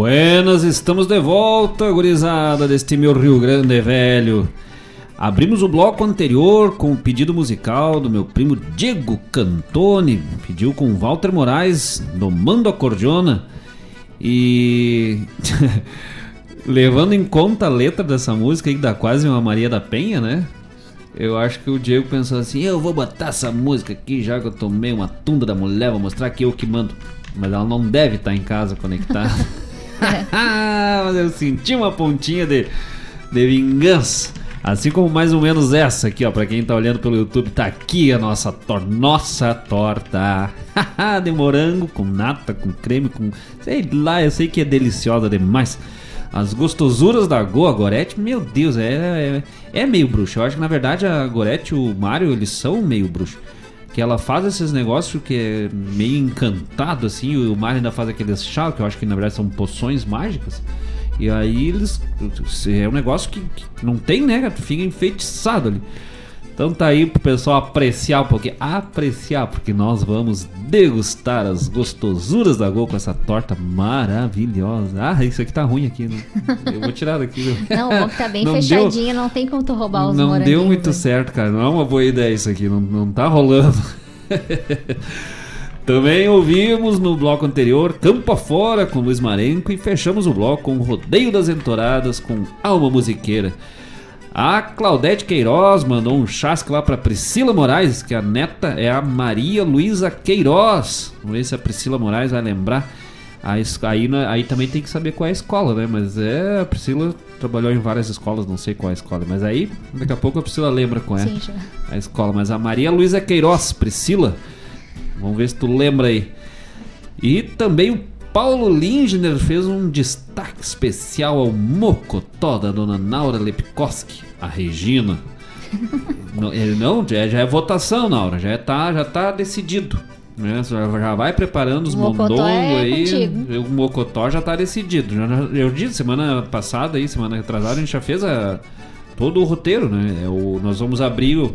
Buenas, estamos de volta, gurizada deste meu Rio Grande velho. Abrimos o bloco anterior com o pedido musical do meu primo Diego Cantone, pediu com Walter Moraes, domando a cordiona. E (laughs) levando em conta a letra dessa música que dá quase uma Maria da Penha, né? Eu acho que o Diego pensou assim: eu vou botar essa música aqui já que eu tomei uma tunda da mulher, vou mostrar que eu que mando. Mas ela não deve estar em casa conectada. (laughs) Mas eu senti uma pontinha de, de vingança. Assim como mais ou menos essa aqui, ó. Pra quem tá olhando pelo YouTube, tá aqui a nossa, tor nossa torta (laughs) de morango com nata, com creme, com. Sei lá, eu sei que é deliciosa demais. As gostosuras da Go, a Gorete, meu Deus, é, é, é meio bruxo. Eu acho que na verdade a Gorete e o Mario, eles são meio bruxo. Que ela faz esses negócios que é meio encantado, assim. O Mario ainda faz aqueles chá, que eu acho que na verdade são poções mágicas. E aí eles. É um negócio que, que não tem, né? Tu fica enfeitiçado ali. Então tá aí pro pessoal apreciar um pouquinho. Apreciar, porque nós vamos degustar as gostosuras da Gol com essa torta maravilhosa. Ah, isso aqui tá ruim aqui, né? Eu vou tirar daqui. Não, o que tá bem (laughs) Não fechadinha, não tem como tu roubar os Não deu muito né? certo, cara. Não é uma boa ideia isso aqui. Não, não tá rolando. (laughs) Também ouvimos no bloco anterior Campo Afora com Luiz Marenco e fechamos o bloco com Rodeio das Entoradas com Alma Musiqueira. A Claudete Queiroz mandou um chasque lá pra Priscila Moraes, que a neta é a Maria Luísa Queiroz. Vamos ver se a Priscila Moraes vai lembrar. Aí, na- aí também tem que saber qual é a escola, né? Mas é, a Priscila trabalhou em várias escolas, não sei qual é a escola. Mas aí, daqui a pouco a Priscila lembra qual é Sim, a escola. Mas a Maria Luísa Queiroz, Priscila, vamos ver se tu lembra aí. E também o Paulo Lindner fez um destaque especial ao Mocotó da dona Naura Lepkoski, a Regina. (laughs) não, ele não, já, já é votação, Naura, já tá, já tá decidido. Né? Já, vai preparando os mondongos é aí. contigo. O Mocotó já tá decidido. Eu disse semana passada aí, semana retrasada, a gente já fez a, todo o roteiro, né? É o, nós vamos abrir o-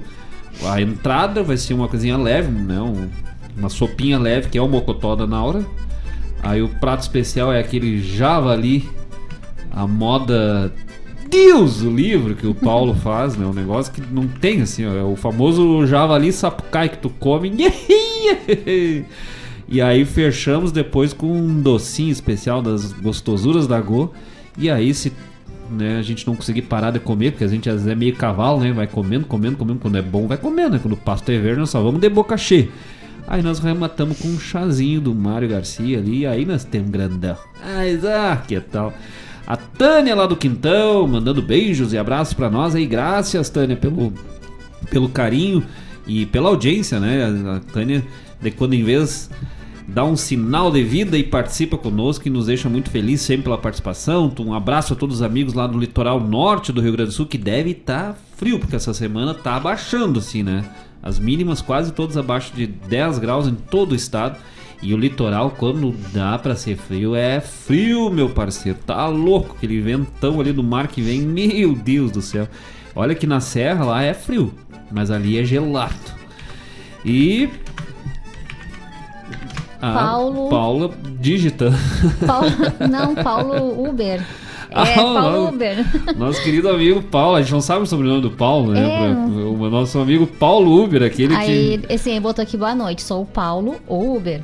a entrada, vai ser uma coisinha leve, né? Um- uma sopinha leve, que é o Mocotó da Naura. Aí o prato especial é aquele javali, a moda Deus o livro que o Paulo (laughs) faz, né? Um negócio que não tem assim, ó, é o famoso javali sapucai que tu come. (laughs) E aí fechamos depois com um docinho especial das gostosuras da Go. E aí se né, a gente não conseguir parar de comer, porque a gente às vezes é meio cavalo, né? Vai comendo, comendo, comendo. Quando é bom, vai comendo, né? Quando o pasto é verde, nós só vamos de boca cheia. Aí nós rematamos com um chazinho do Mário Garcia ali, aí nós temos grandão. Ah, que tal? A Tânia lá do Quintão, mandando beijos e abraços pra nós aí. Graças, Tânia, pelo, pelo carinho e pela audiência, né? A Tânia, de quando em vez dá um sinal de vida e participa conosco e nos deixa muito feliz sempre pela participação. Um abraço a todos os amigos lá do litoral norte do Rio Grande do Sul, que deve estar frio, porque essa semana tá abaixando, assim, né? As mínimas quase todas abaixo de 10 graus em todo o estado. E o litoral, quando dá pra ser frio, é frio, meu parceiro. Tá louco, aquele ventão ali do mar que vem, meu Deus do céu. Olha que na serra lá é frio, mas ali é gelado. E. A Paulo- Paula digita. Paulo, (laughs) não, Paulo Uber. É, Ah, Paulo não. Uber. (laughs) Nosso querido amigo Paulo, a gente não sabe o sobrenome do Paulo, né? É. O nosso amigo Paulo Uber, aquele Aí, que. assim, ele botou aqui, boa noite, sou o Paulo, o Uber.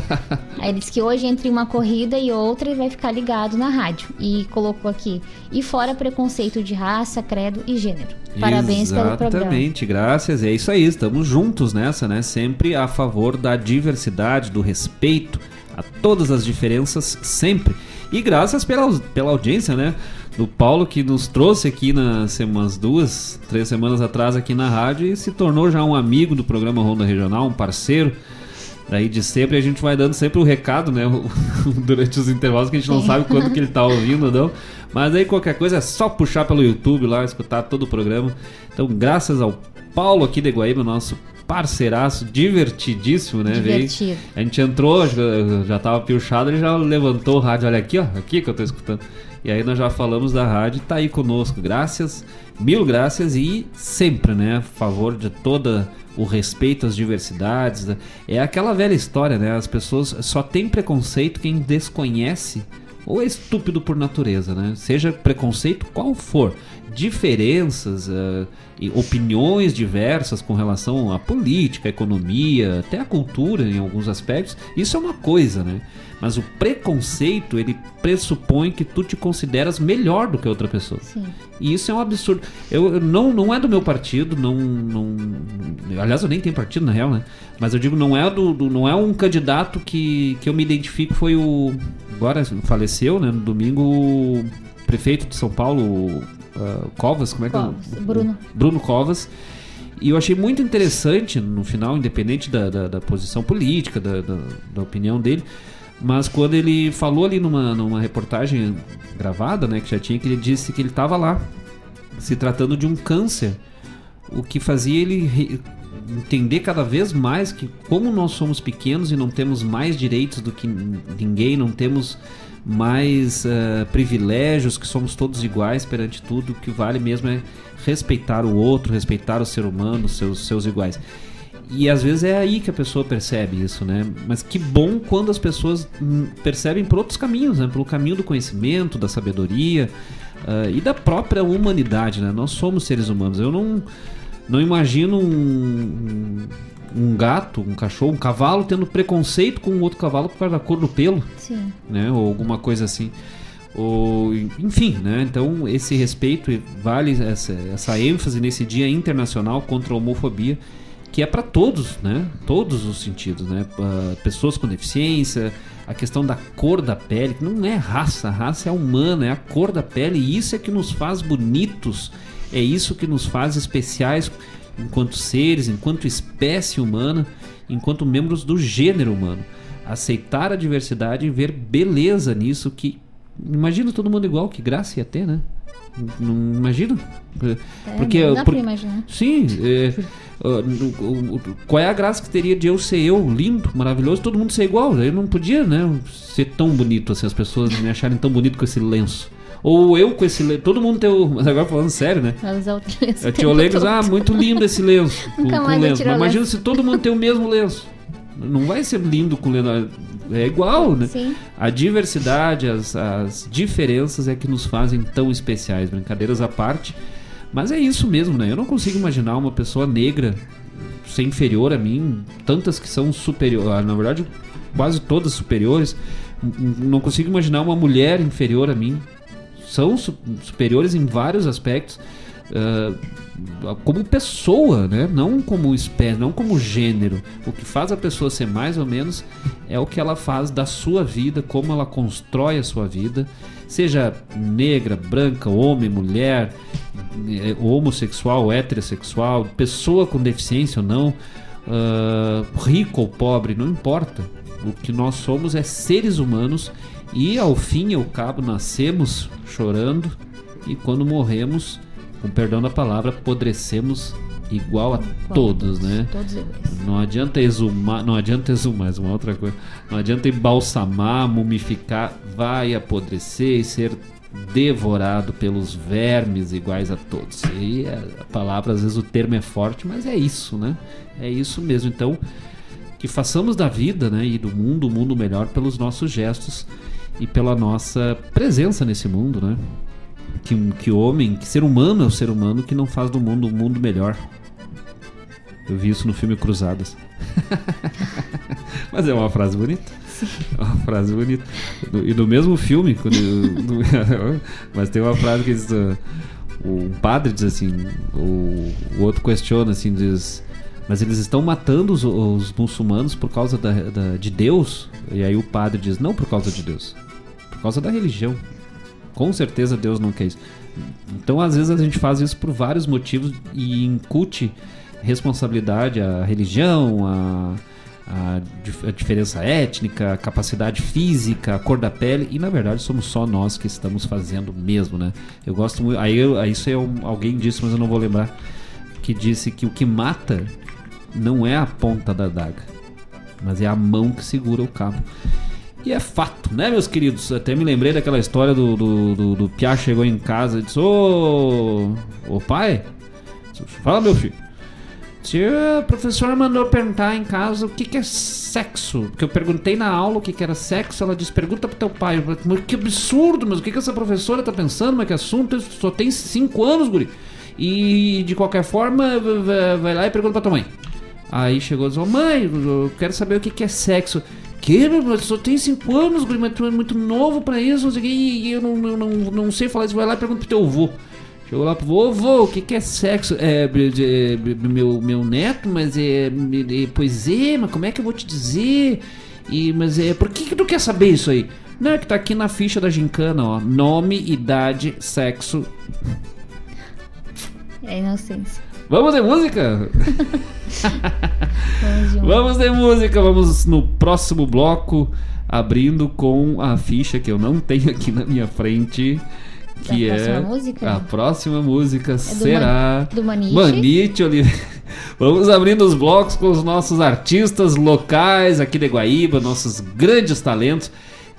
(laughs) Aí ele disse que hoje, entre uma corrida e outra, ele vai ficar ligado na rádio. E colocou aqui, e fora preconceito de raça, credo e gênero. Parabéns pelo programa. Exatamente, graças. É isso aí, estamos juntos nessa, né? Sempre a favor da diversidade, do respeito a todas as diferenças, sempre. E graças pela, pela audiência, né? Do Paulo que nos trouxe aqui nas umas duas, três semanas atrás aqui na rádio e se tornou já um amigo do programa Ronda Regional, um parceiro. Daí de sempre a gente vai dando sempre o recado, né? (laughs) Durante os intervalos que a gente não sabe quando que ele tá (laughs) ouvindo ou não. Mas aí qualquer coisa é só puxar pelo YouTube lá, escutar todo o programa. Então, graças ao Paulo aqui de Guaíba, nosso parceiraço, divertidíssimo, né? Veio- Divertido. a gente entrou, já, já tava piochado, ele já levantou o rádio, olha aqui, ó, aqui que eu tô escutando. E aí nós já falamos da rádio, tá aí conosco, graças, mil graças e sempre, né, a favor de toda o respeito às diversidades. né? É aquela velha história, né, as pessoas só têm preconceito quem desconhece ou é estúpido por natureza, né? Seja preconceito qual for, diferenças, e opiniões diversas com relação à política, à economia, até à cultura em alguns aspectos, isso é uma coisa, né? Mas o preconceito, ele pressupõe que tu te consideras melhor do que outra pessoa. Sim. E isso é um absurdo. Eu, eu não, não é do meu partido, não, não. Aliás, eu nem tenho partido na real, né? Mas eu digo, não é do, do- não é um candidato que, que eu me identifico. Foi o. Agora faleceu, né? No domingo, o prefeito de São Paulo, ah, Covas, como é que é? Bruno. Bruno Covas. E eu achei muito interessante, no final, independente da, da, da posição política, da, da, da opinião dele, mas quando ele falou ali numa, numa reportagem gravada, né, que já tinha, que ele disse que ele estava lá, se tratando de um câncer, o que fazia ele re- entender cada vez mais que como nós somos pequenos e não temos mais direitos do que ninguém, não temos mais eh, privilégios, que somos todos iguais perante tudo, que vale mesmo é respeitar o outro, respeitar o ser humano, seus, seus iguais. E às vezes é aí que a pessoa percebe isso, né? Mas que bom quando as pessoas hum, percebem por outros caminhos, né? Pelo caminho do conhecimento, da sabedoria ah, e da própria humanidade, né? Nós somos seres humanos. Eu não, não imagino um, um gato, um cachorro, um cavalo tendo preconceito com outro cavalo por causa da cor do pelo Sim. né? Ou alguma coisa assim. Ou, enfim, né? Então esse respeito vale essa, essa ênfase nesse Dia Internacional contra a Homofobia, que é para todos, né? Todos os sentidos, né? Ah, pessoas com deficiência, a questão da cor da pele, que não é raça, a raça é humana, é a cor da pele, e isso é que nos faz bonitos, é isso que nos faz especiais enquanto seres, enquanto espécie humana, enquanto membros do gênero humano. Aceitar a diversidade e ver beleza nisso que imagina todo mundo igual que graça ia ter né? Não imagina É, porque não dá por- pra imaginar. sim é, qual é a graça que teria de eu ser eu lindo maravilhoso todo mundo ser igual? Eu não podia né ser tão bonito assim as pessoas me acharem tão bonito com esse lenço ou eu com esse lenço todo mundo ter o mas agora falando sério né Vai usar outro lenço. eu (laughs) tinha o lenço, ah, muito lindo esse lenço. (laughs) Com, Nunca com mais eu lenço. Mas imagina se todo mundo tem o mesmo lenço. Não vai ser lindo com lenço. É igual, né? Sim. A diversidade, as, as diferenças é que nos fazem tão especiais. Brincadeiras à parte. Mas é isso mesmo, né? Eu não consigo imaginar uma pessoa negra ser inferior a mim. Tantas que são superiores. Na verdade, quase todas superiores. Não consigo imaginar uma mulher inferior a mim são su- superiores em vários aspectos ah, como pessoa, né? Não como espécie, não como gênero. O que faz a pessoa ser mais ou menos é o que ela faz da sua vida, como ela constrói a sua vida, seja negra, branca, homem, mulher, eh, homossexual, heterossexual, pessoa com deficiência ou não, ah, rico ou pobre, não importa. O que nós somos é seres humanos e ao fim e ao cabo nascemos chorando e quando morremos, com perdão da palavra, apodrecemos igual a todos, né? Todos iguais. Não adianta exumar, não adianta exumar, é uma outra coisa. Não adianta embalsamar, mumificar, vai apodrecer e ser devorado pelos vermes iguais a todos. E a palavra, às vezes o termo é forte, mas é isso, né? É isso mesmo. Então, que façamos da vida, né, e do mundo um mundo melhor pelos nossos gestos e pela nossa presença nesse mundo, né? Que, que homem, que ser humano é o ser humano que não faz do mundo um mundo melhor. Eu vi isso no filme Cruzadas. (laughs) Mas é uma frase bonita. É uma frase bonita. E no mesmo filme, quando eu- (laughs) mas tem uma frase que diz. uh, um padre diz assim, o, o outro questiona assim, diz. Mas eles estão matando os, os muçulmanos por causa da, da- de Deus? E aí o padre diz: Não por causa de Deus, por causa da religião. Com certeza Deus não quer isso. Então, às vezes, a gente faz isso por vários motivos e incute responsabilidade à religião, dif- a diferença étnica, a capacidade física, a cor da pele, e na verdade somos só nós que estamos fazendo mesmo, né? Eu gosto muito. Aí, eu- isso é um- alguém disse, mas eu não vou lembrar. Que disse que o que mata não é a ponta da adaga, mas é a mão que segura o cabo. E é fato, né, meus queridos? Até me lembrei daquela história do, do, do, do Piá chegou em casa e disse: Ô, ô pai, fala, meu filho. Se a professora mandou perguntar em casa o que, que é sexo, porque eu perguntei na aula o que, que era sexo, ela disse: pergunta pro teu pai. Mas que absurdo, mas o que, que essa professora tá pensando? Mas que assunto? Só tem 5 anos, guri. E de qualquer forma, vai lá e pergunta pra tua mãe. Aí chegou e "Ô, Mãe, eu quero saber o que, que é sexo. Que, meu, só tem 5 anos, guri, mas tu é muito novo pra isso, não sei o que, e eu não, não, não, não sei falar isso. Vai lá e pergunta pro teu avô. Chegou lá pro vô, vô, o que, que é sexo? É, meu, meu neto, mas é, é. Pois é, mas como é que eu vou te dizer? E, mas é. Por que, que tu quer saber isso aí? Não, é que tá aqui na ficha da gincana, ó. Nome, idade, sexo. É inocência. Vamos de música? Vamos de música, vamos no próximo bloco, abrindo com a ficha que eu não tenho aqui na minha frente. Que Da é próxima música? a próxima música É do será Man- do Manite. Manite Oliveira. (laughs) Vamos abrindo os blocos com os nossos artistas locais aqui de Guaíba, nossos grandes talentos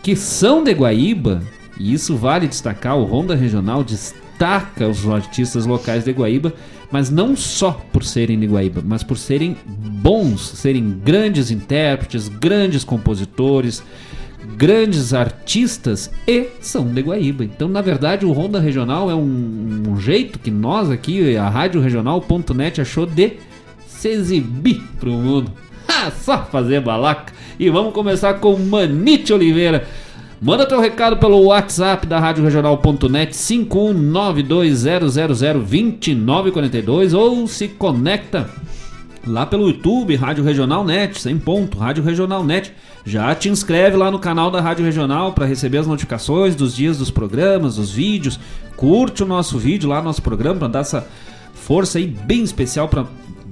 que são de Guaíba, e isso vale destacar, o Ronda Regional destaca os artistas locais de Guaíba, mas não só por serem de Guaíba, mas por serem bons, serem grandes intérpretes, grandes compositores, grandes artistas e são de Guaíba. Então, na verdade, o Ronda Regional é um, um jeito que nós aqui, a Rádio Regional.net, achou de se exibir pro mundo. (laughs) Ah, só fazer balaca. E vamos começar com Manite Oliveira. Manda teu recado pelo WhatsApp da Rádio Regional.net 51920002942 ou se conecta lá pelo YouTube, Rádio Regional Net, sem ponto, Rádio Regional Net. Já te inscreve lá no canal da Rádio Regional para receber as notificações dos dias dos programas, dos vídeos. Curte o nosso vídeo lá, nosso programa, para dar essa força aí bem especial para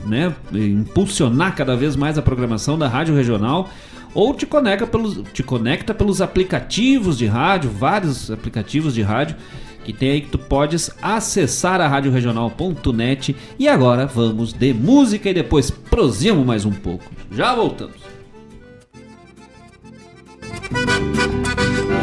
né, impulsionar cada vez mais a programação da Rádio Regional. Ou te conecta, pelos, te conecta pelos aplicativos de rádio, vários aplicativos de rádio que tem aí que tu podes acessar a radioregional.net. E agora vamos de música e depois prosseguimos mais um pouco. Já voltamos. Coisa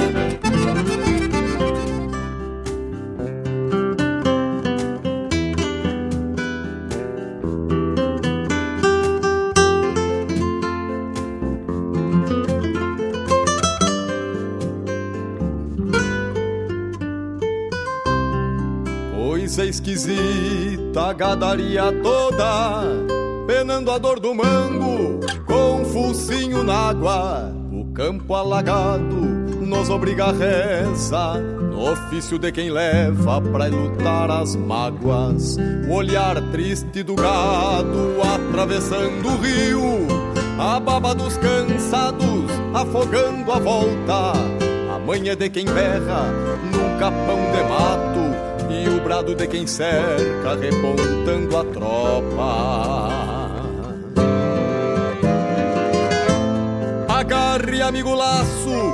esquisita, a gadaria toda, penando a dor do mango, com focinho na água, o campo alagado nos obriga a reza, no ofício de quem leva pra lutar as mágoas, o olhar triste do gado atravessando o rio, a baba dos cansados afogando a volta, a manha de quem berra num capão de mato o brado de quem cerca repontando a tropa. Agarre, amigo laço,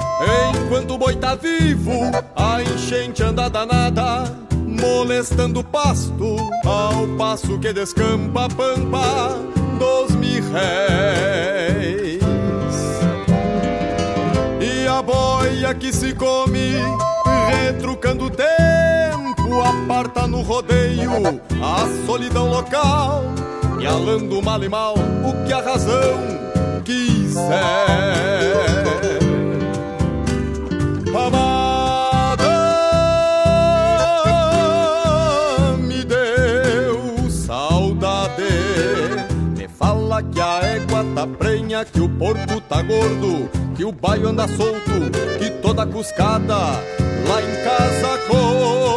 enquanto o boi tá vivo, a enchente anda danada, molestando o pasto, ao passo que descampa a pampa dos mil réis. E a boia que se come, retrucando o tempo, aparta no rodeio a solidão local, e alando mal e mal o que a razão quiser. Amada me deu saudade. Me fala que a égua tá prenha, que o porco tá gordo, que o baio anda solto, que toda cuscada lá em casa comeu.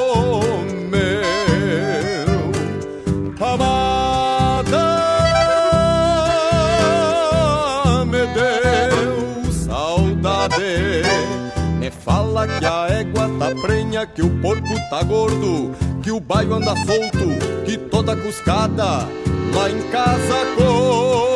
Que o porco tá gordo, que o baio anda solto, que toda cuscada lá em casa comeu.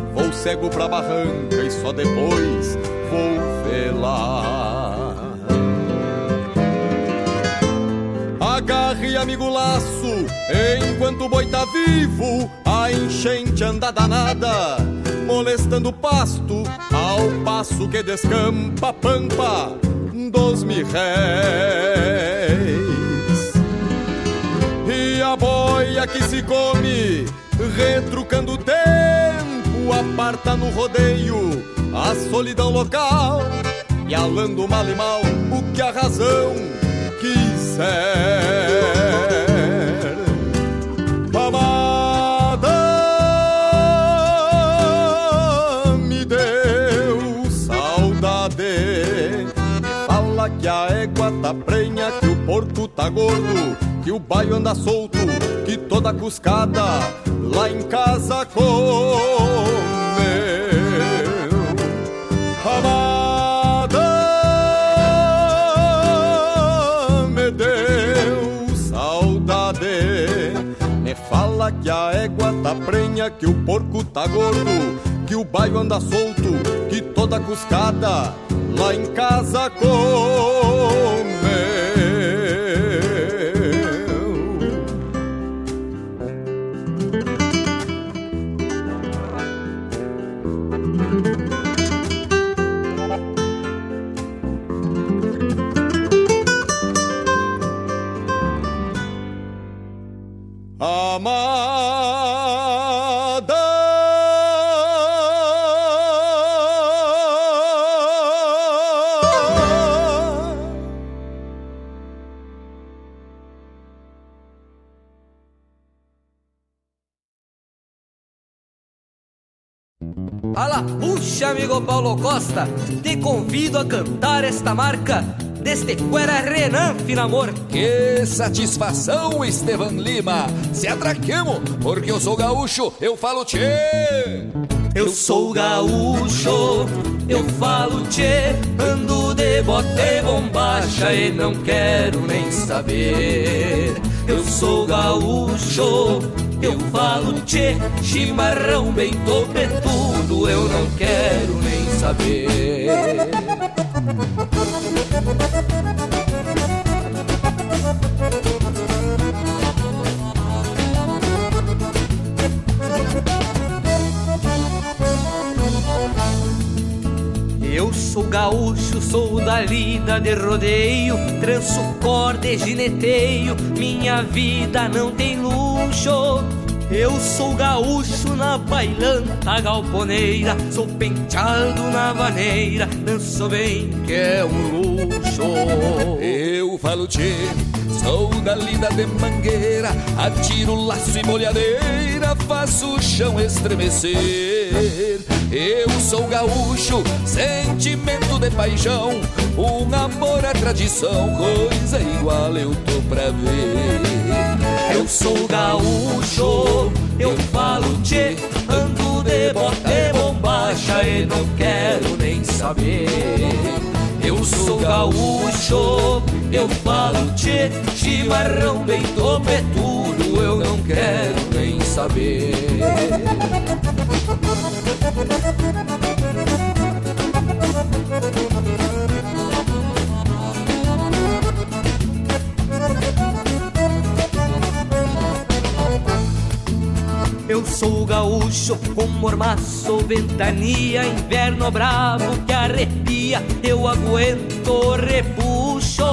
Vou cego pra barranca e só depois vou vê-la. Agarre, amigo laço, enquanto o boi tá vivo, a enchente anda danada, molestando o pasto, ao passo que descampa a pampa dos mil réis. E a boia que se come, retrucando o tempo, aparta no rodeio a solidão local, e alando mal e mal o que a razão quiser. Amada me deu saudade, fala que a égua tá prenha, que o porco tá gordo, que o baio anda solto, que toda cuscada lá em casa come. Que o porco tá gordo, que o baio anda solto, que toda cuscada lá em casa come. Paulo Costa, te convido a cantar esta marca deste Cuera Renan Finamor. Que satisfação, Estevan Lima. Se atraquemos, porque eu sou gaúcho, eu falo tchê. Eu sou gaúcho, eu falo tchê, ando de bote bombacha e não quero nem saber. Eu sou gaúcho, eu falo tchê, chimarrão bem topetudo, eu não quero nem saber. Eu sou gaúcho, sou da lida de rodeio, tranço corda e gineteio, minha vida não tem luxo. Eu sou gaúcho na bailanta galponeira, sou penteado na vaneira, danço bem que é um luxo. Eu falo tchê, sou da lida de mangueira, atiro laço e molhadeira, faço o chão estremecer. Eu sou gaúcho, sentimento de paixão, um amor à tradição, coisa igual eu tô pra ver. Eu sou gaúcho, eu falo tchê, ando de bote bombacha e não quero nem saber. Eu sou gaúcho, eu falo tchê, chimarrão bem topetudo, eu não quero nem saber. Sou gaúcho com mormaço, ventania, inverno bravo que arrepia, eu aguento repuxo.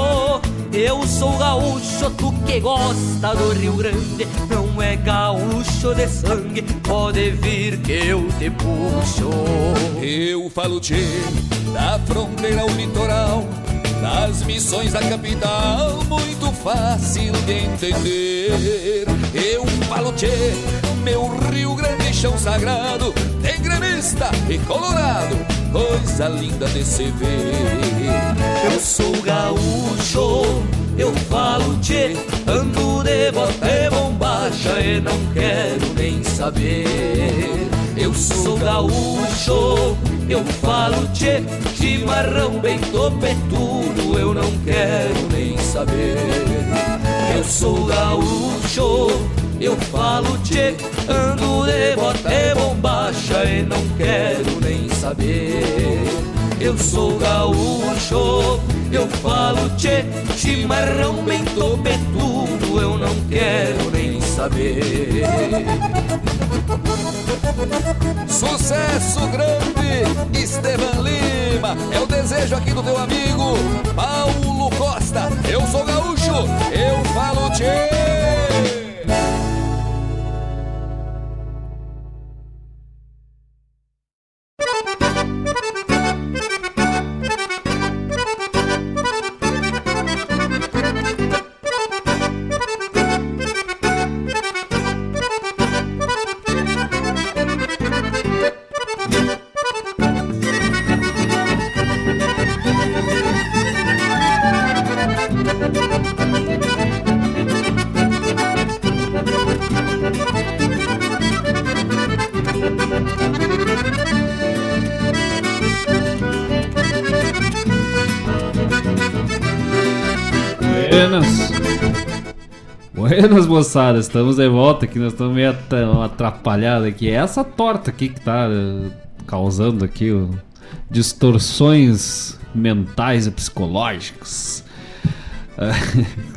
Eu sou gaúcho, tu que gosta do Rio Grande, não é gaúcho de sangue, pode vir que eu te puxo. Eu falo tchê, da fronteira ao litoral, das missões da capital, muito fácil de entender. Eu falo tchê, meu Rio Grande chão sagrado, tem gremista e colorado, coisa linda de se ver. Eu sou gaúcho, eu falo tchê, ando de bota e bombacha e não quero nem saber. Eu sou gaúcho, eu falo tchê, chimarrão bem topetudo, eu não quero nem saber. Eu sou gaúcho, eu falo tchê, ando de bota e bombacha e não quero nem saber. Eu sou gaúcho, eu falo tchê, chimarrão bem topetudo, eu não quero nem saber. Sucesso grande, Estevan Lima. É o desejo aqui do teu amigo Paulo Costa. Eu sou gaúcho, eu falo tchê. Moçada. Estamos de volta aqui. Nós estamos meio atra- atrapalhados aqui. É essa torta aqui que tá eh, causando aqui ó, distorções mentais e psicológicas. (laughs) Ah,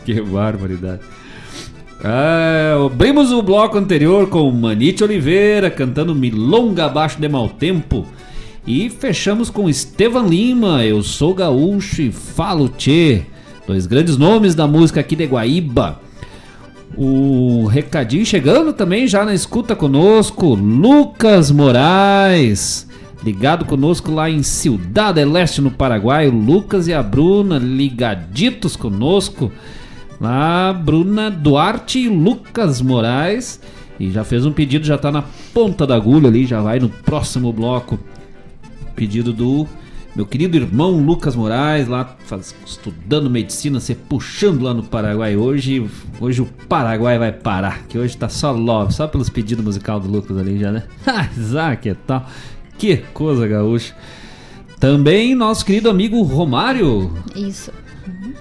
que barbaridade. Ah, abrimos o bloco anterior com Manite Oliveira cantando Milonga Abaixo de Mau Tempo. E fechamos com Estevan Lima, Eu Sou Gaúcho e Falo Tchê. Dois grandes nomes da música aqui de Guaíba. O recadinho chegando também já na escuta conosco, Lucas Moraes. Ligado conosco lá em Ciudad del Este, no Paraguai. O Lucas e a Bruna ligaditos conosco. Lá, Bruna Duarte e Lucas Moraes. E já fez um pedido, já tá na ponta da agulha ali, já vai no próximo bloco. Pedido do meu querido irmão Lucas Moraes, lá faz- estudando medicina, se puxando lá no Paraguai. Hoje, hoje o Paraguai vai parar, que hoje tá só love, só pelos pedidos musical do Lucas ali já, né? (laughs) Ah, que tal? Que coisa gaúcha. Também nosso querido amigo Romário. Isso. Uhum.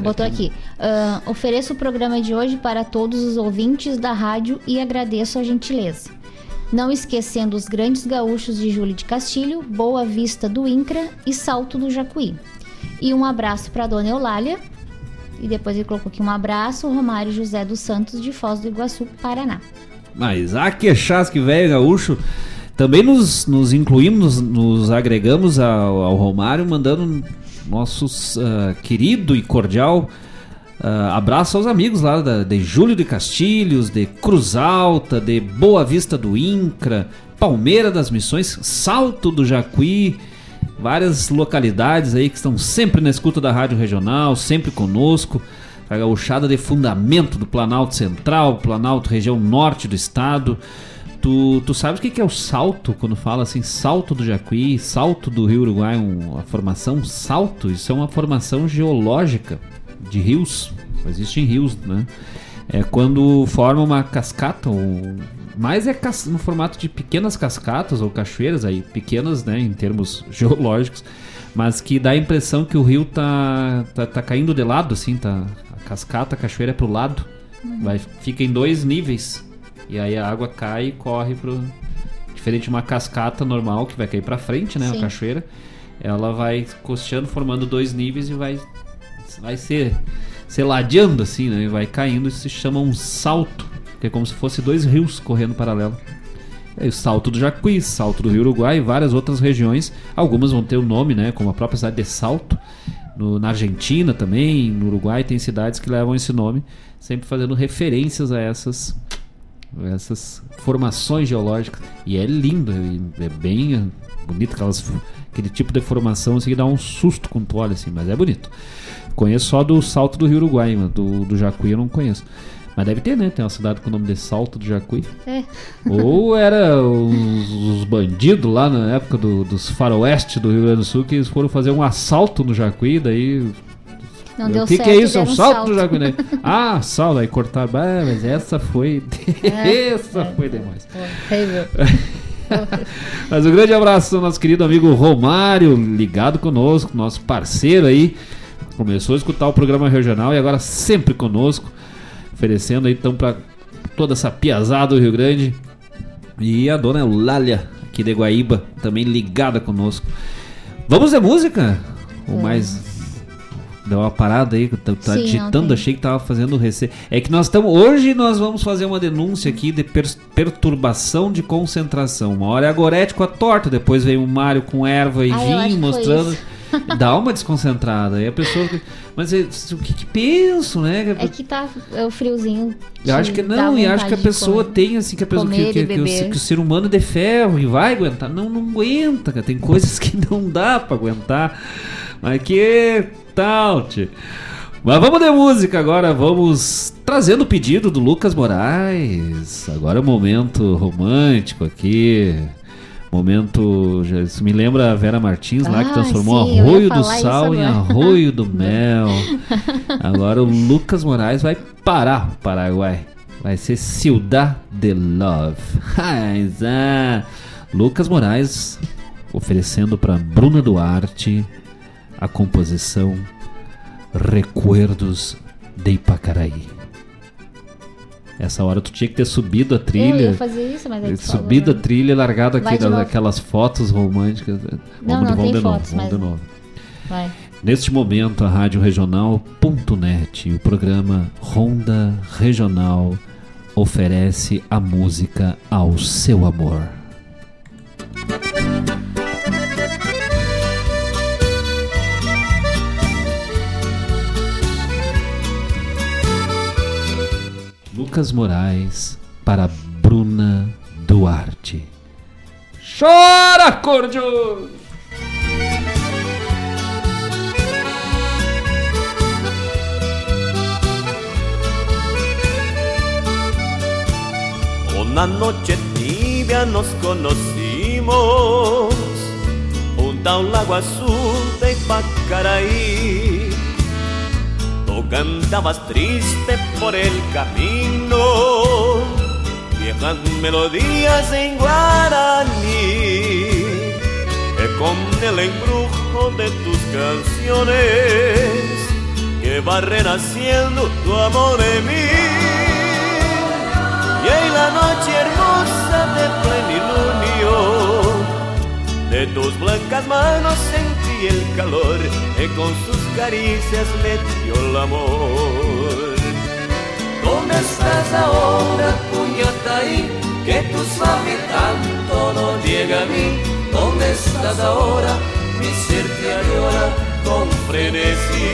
Botou aqui. "Ah, ofereço o programa de hoje para todos os ouvintes da rádio e agradeço a gentileza. Não esquecendo os grandes gaúchos de Júlio de Castilho, Boa Vista do Incra e Salto do Jacuí. E um abraço para Dona Eulália. E depois ele colocou aqui um abraço, Romário José dos Santos de Foz do Iguaçu, Paraná. Mas ah, que chasque velho gaúcho. Também nos, nos incluímos, nos, agregamos ao, ao Romário, mandando nossos ah, querido e cordial ah, abraço aos amigos lá da, de Júlio de Castilhos, de Cruz Alta, de Boa Vista do Incra, Palmeira das Missões, Salto do Jacuí, várias localidades aí que estão sempre na escuta da Rádio Regional, sempre conosco. A gauchada de fundamento do Planalto Central, Planalto região norte do estado. Tu, tu sabes o que que é o salto, quando fala assim, salto do Jacuí, salto do Rio Uruguai, um, a formação salto, isso é uma formação geológica de rios, só existe em rios, né? É quando forma uma cascata, ou, mais é no formato de pequenas cascatas ou cachoeiras, aí pequenas, né, em termos (laughs) geológicos, mas que dá a impressão que o rio tá, tá, tá caindo de lado, assim, tá, a cascata, a cachoeira é pro lado, vai, fica em dois níveis, e aí a água cai e corre pro... Diferente de uma cascata normal que vai cair pra frente, né, Sim. a cachoeira, ela vai costeando, formando dois níveis e vai vai ser, ser ladeando assim, né? E vai caindo, isso se chama um salto, que é como se fosse dois rios correndo paralelo. É o Salto do Jacuí, Salto do Rio Uruguai e várias outras regiões. Algumas vão ter o nome, né? Como a própria cidade de Salto. No- na Argentina também, no Uruguai tem cidades que levam esse nome, sempre fazendo referências a essas essas formações geológicas. E é lindo, é bem bonito aquelas, aquele tipo de formação assim que dá um susto quando tu olha assim, mas é bonito. Conheço só do Salto do Rio Uruguai, mas do, do Jacuí eu não conheço. Mas deve ter, né? Tem uma cidade com o nome de Salto do Jacuí. É. Ou era os, os bandidos lá na época do- dos faroeste do Rio Grande do Sul que eles foram fazer um assalto no Jacuí, daí. Não deu o que, certo. que é isso? É um deram salto, no Jacuí, né? (laughs) Ah, salto, aí cortaram. Ah, mas essa foi. É. essa foi demais. Horrível. (laughs) Mas um grande abraço ao nosso querido amigo Romário, ligado conosco, nosso parceiro aí. Começou a escutar o programa regional e agora sempre conosco, oferecendo aí então para toda essa piazada do Rio Grande. E a dona Eulália, aqui de Guaíba, também ligada conosco. Vamos de música? Ou mais. Deu uma parada aí, que tá, tá Sim, digitando, ontem. achei que tava fazendo rece... É que nós estamos. Hoje nós vamos fazer uma denúncia aqui de per- perturbação de concentração. Uma hora é a Gorete com a torta, depois vem o Mário com erva e Ah, vinho mostrando. Dá uma desconcentrada. Aí a pessoa. Mas é- o que, que penso, né? É que tá é o friozinho. Eu acho que não, e acho que a pessoa comer. tem assim que a pessoa que, que- e que o, que o ser humano é de ferro e vai aguentar. Não, não aguenta, cara. Tem coisas que (laughs) não dá pra aguentar. Mas que tal, tio? Mas vamos de música agora, vamos trazendo o pedido do Lucas Moraes. Agora é o momento romântico aqui. Momento. já- Isso me lembra a Vera Martins lá que Ah, transformou sim, Arroio do Sal em. Arroio do Mel. Agora o Lucas Moraes vai parar o Paraguai. Vai ser Ciudad de Love. (laughs) Ah, Lucas Moraes oferecendo para Bruna Duarte a composição Recuerdos de Ipacaraí. Essa hora tu tinha que ter subido a Eu trilha. ia fazer isso, mas é Subido a trilha e largado aqui novo. aquelas fotos românticas. Não, não tem de novo, fotos, vamos de novo. Vai. Neste momento, a Rádio Regional.net e o programa Ronda Regional oferece a música ao seu amor. Lucas Moraes para Bruna Duarte. Chora, Cordio! Una noche tibia nos conocimos junto a un lago azul de Ipacaraí. Tú cantabas triste por el camino, viejas melodías en guaraní, que con el embrujo de tus canciones que va renaciendo tu amor en mí. Y en la noche hermosa de plenilunio, de tus blancas manos sentí el calor que con sus caricias me dio el amor. ¿Dónde estás ahora, Cuñataí? Que tu suave canto no llega a mí. ¿Dónde estás ahora? Mi ser te añora con frenesí.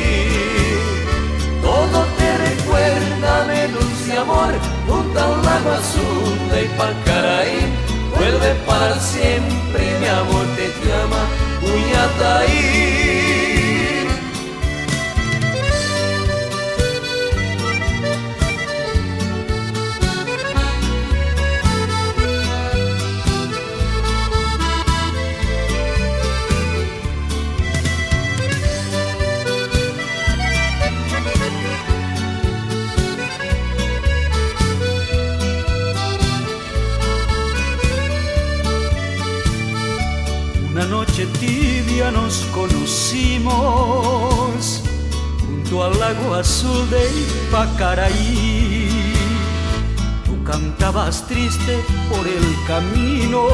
Todo te recuerda mi dulce amor junto a un lago azul de Ipacaraí. Vuelve para siempre, mi amor te llama, Cuñataí. Noche tibia nos conocimos junto al lago azul de Ipacaraí. Tú cantabas triste por el camino,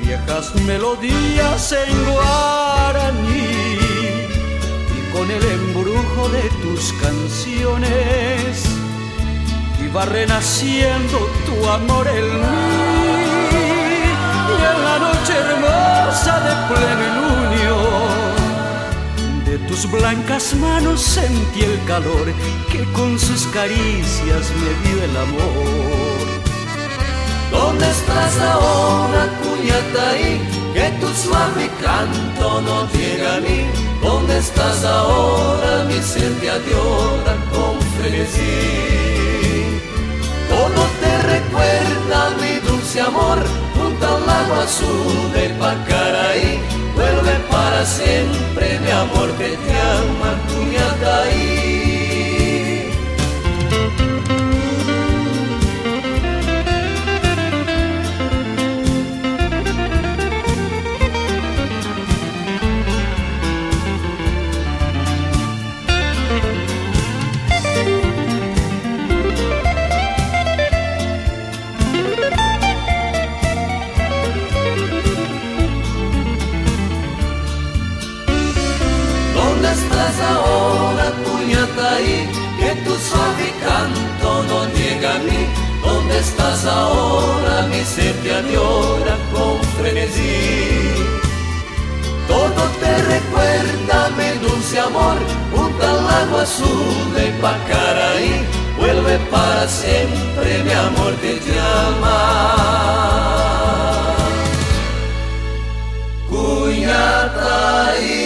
viejas melodías en guaraní. Y con el embrujo de tus canciones iba renaciendo tu amor en mí. En la noche hermosa de plenilunio, de tus blancas manos sentí el calor que con sus caricias me dio el amor. ¿Dónde estás ahora, Cuñataí? Que tu suave canto no llega a mí. ¿Dónde estás ahora? Mi ser te adora con frenesi. Todo te recuerda mi dulce amor junto al lago azul de Pacaraí. Vuelve para siempre, mi amor, que te ama Cuñataí. ¿Dónde estás ahora, Cuñataí? Que tu suave canto no llega a mí. ¿Dónde estás ahora? Mi ser te con frenesí. Todo te recuerda, mi dulce amor, junto al lago azul de Pacaraí. Vuelve para siempre, mi amor te llama. Cuñataí.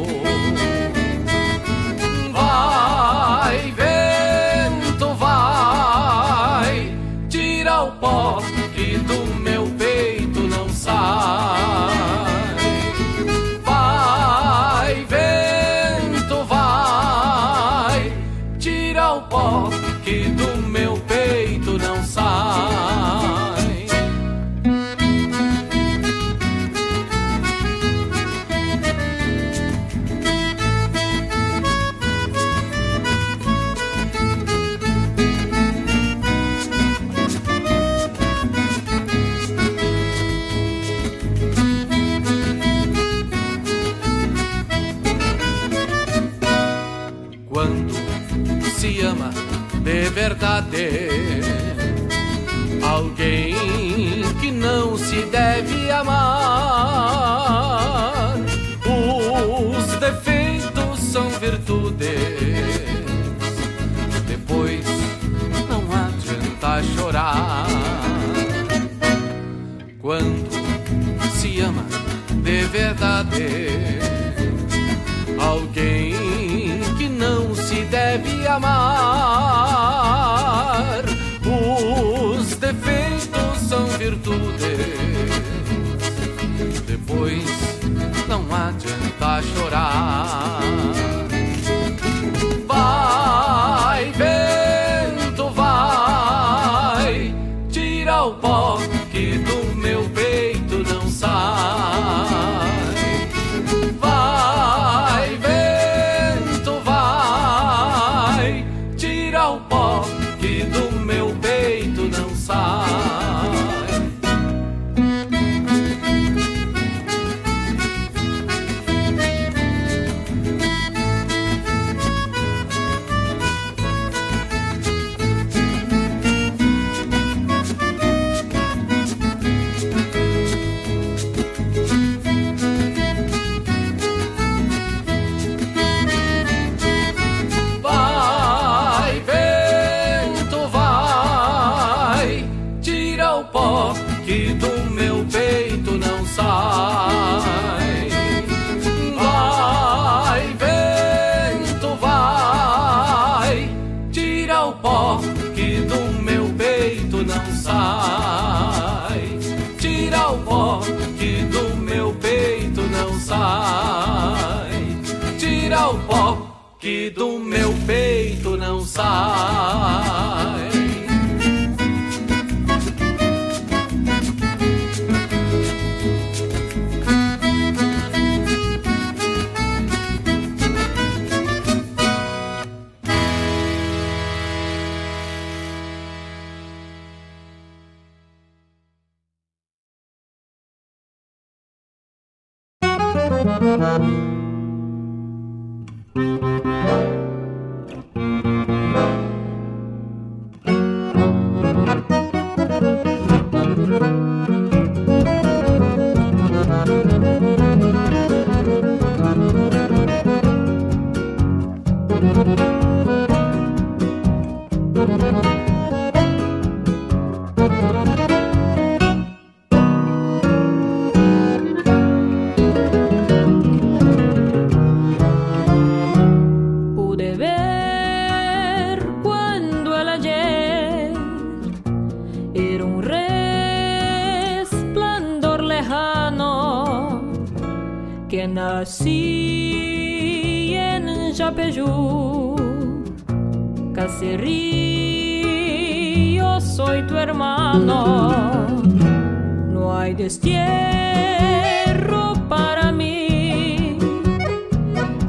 Destierro para mí.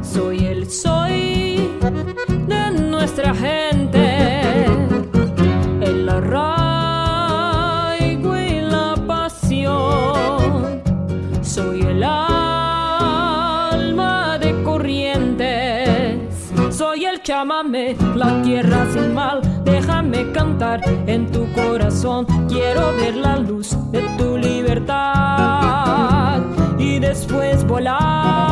Soy el soy de nuestra gente. El arraigo y la pasión. Soy el alma de corrientes. Soy el chamame, la tierra sin mal. Déjame cantar en tu corazón. Quiero ver la luz libertad y después volar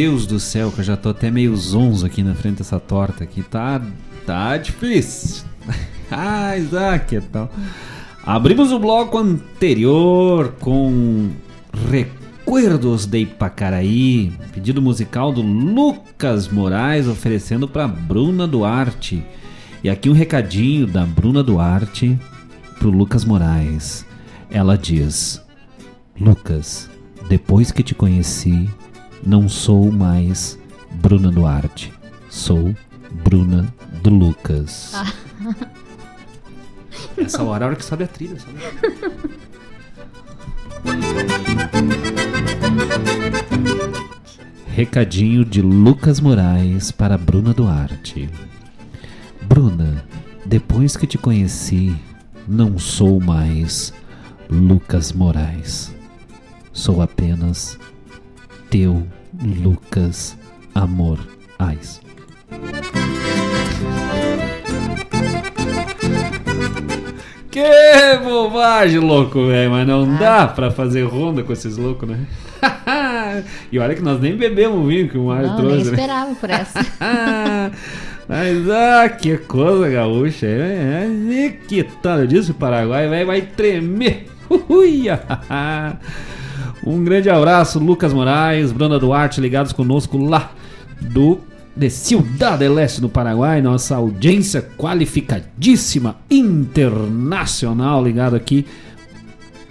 Deus do céu, que eu já tô até meio zonzo aqui na frente dessa torta aqui. Tá, tá difícil. ah, Isaac, então. Abrimos o bloco anterior com Recuerdos de Ipacaraí, pedido musical do Lucas Moraes oferecendo para Bruna Duarte. E aqui um recadinho da Bruna Duarte pro Lucas Moraes. Ela diz: Lucas, depois que te conheci, não sou mais Bruna Duarte. Sou Bruna do Lucas. Ah. (laughs) Essa hora é a hora que sabe a trilha, sabe? (laughs) Recadinho de Lucas Moraes para Bruna Duarte. Bruna, depois que te conheci, não sou mais Lucas Moraes. Sou apenas teu Lucas Amor Ais. Que bobagem, louco, velho. Mas não dá pra fazer ronda com esses loucos, né? (laughs) e olha que nós nem bebemos vinho que o Mário Não, trouxe. nem né? esperava por essa. (laughs) Mas, ah, que coisa gaúcha. É, é, é que tal? Eu disse o Paraguai vai, vai tremer. (laughs) Ui, ah. Um grande abraço, Lucas Moraes, Bruna Duarte, ligados conosco lá do de Ciudad del Este, no Paraguai. Nossa audiência qualificadíssima, internacional, ligado aqui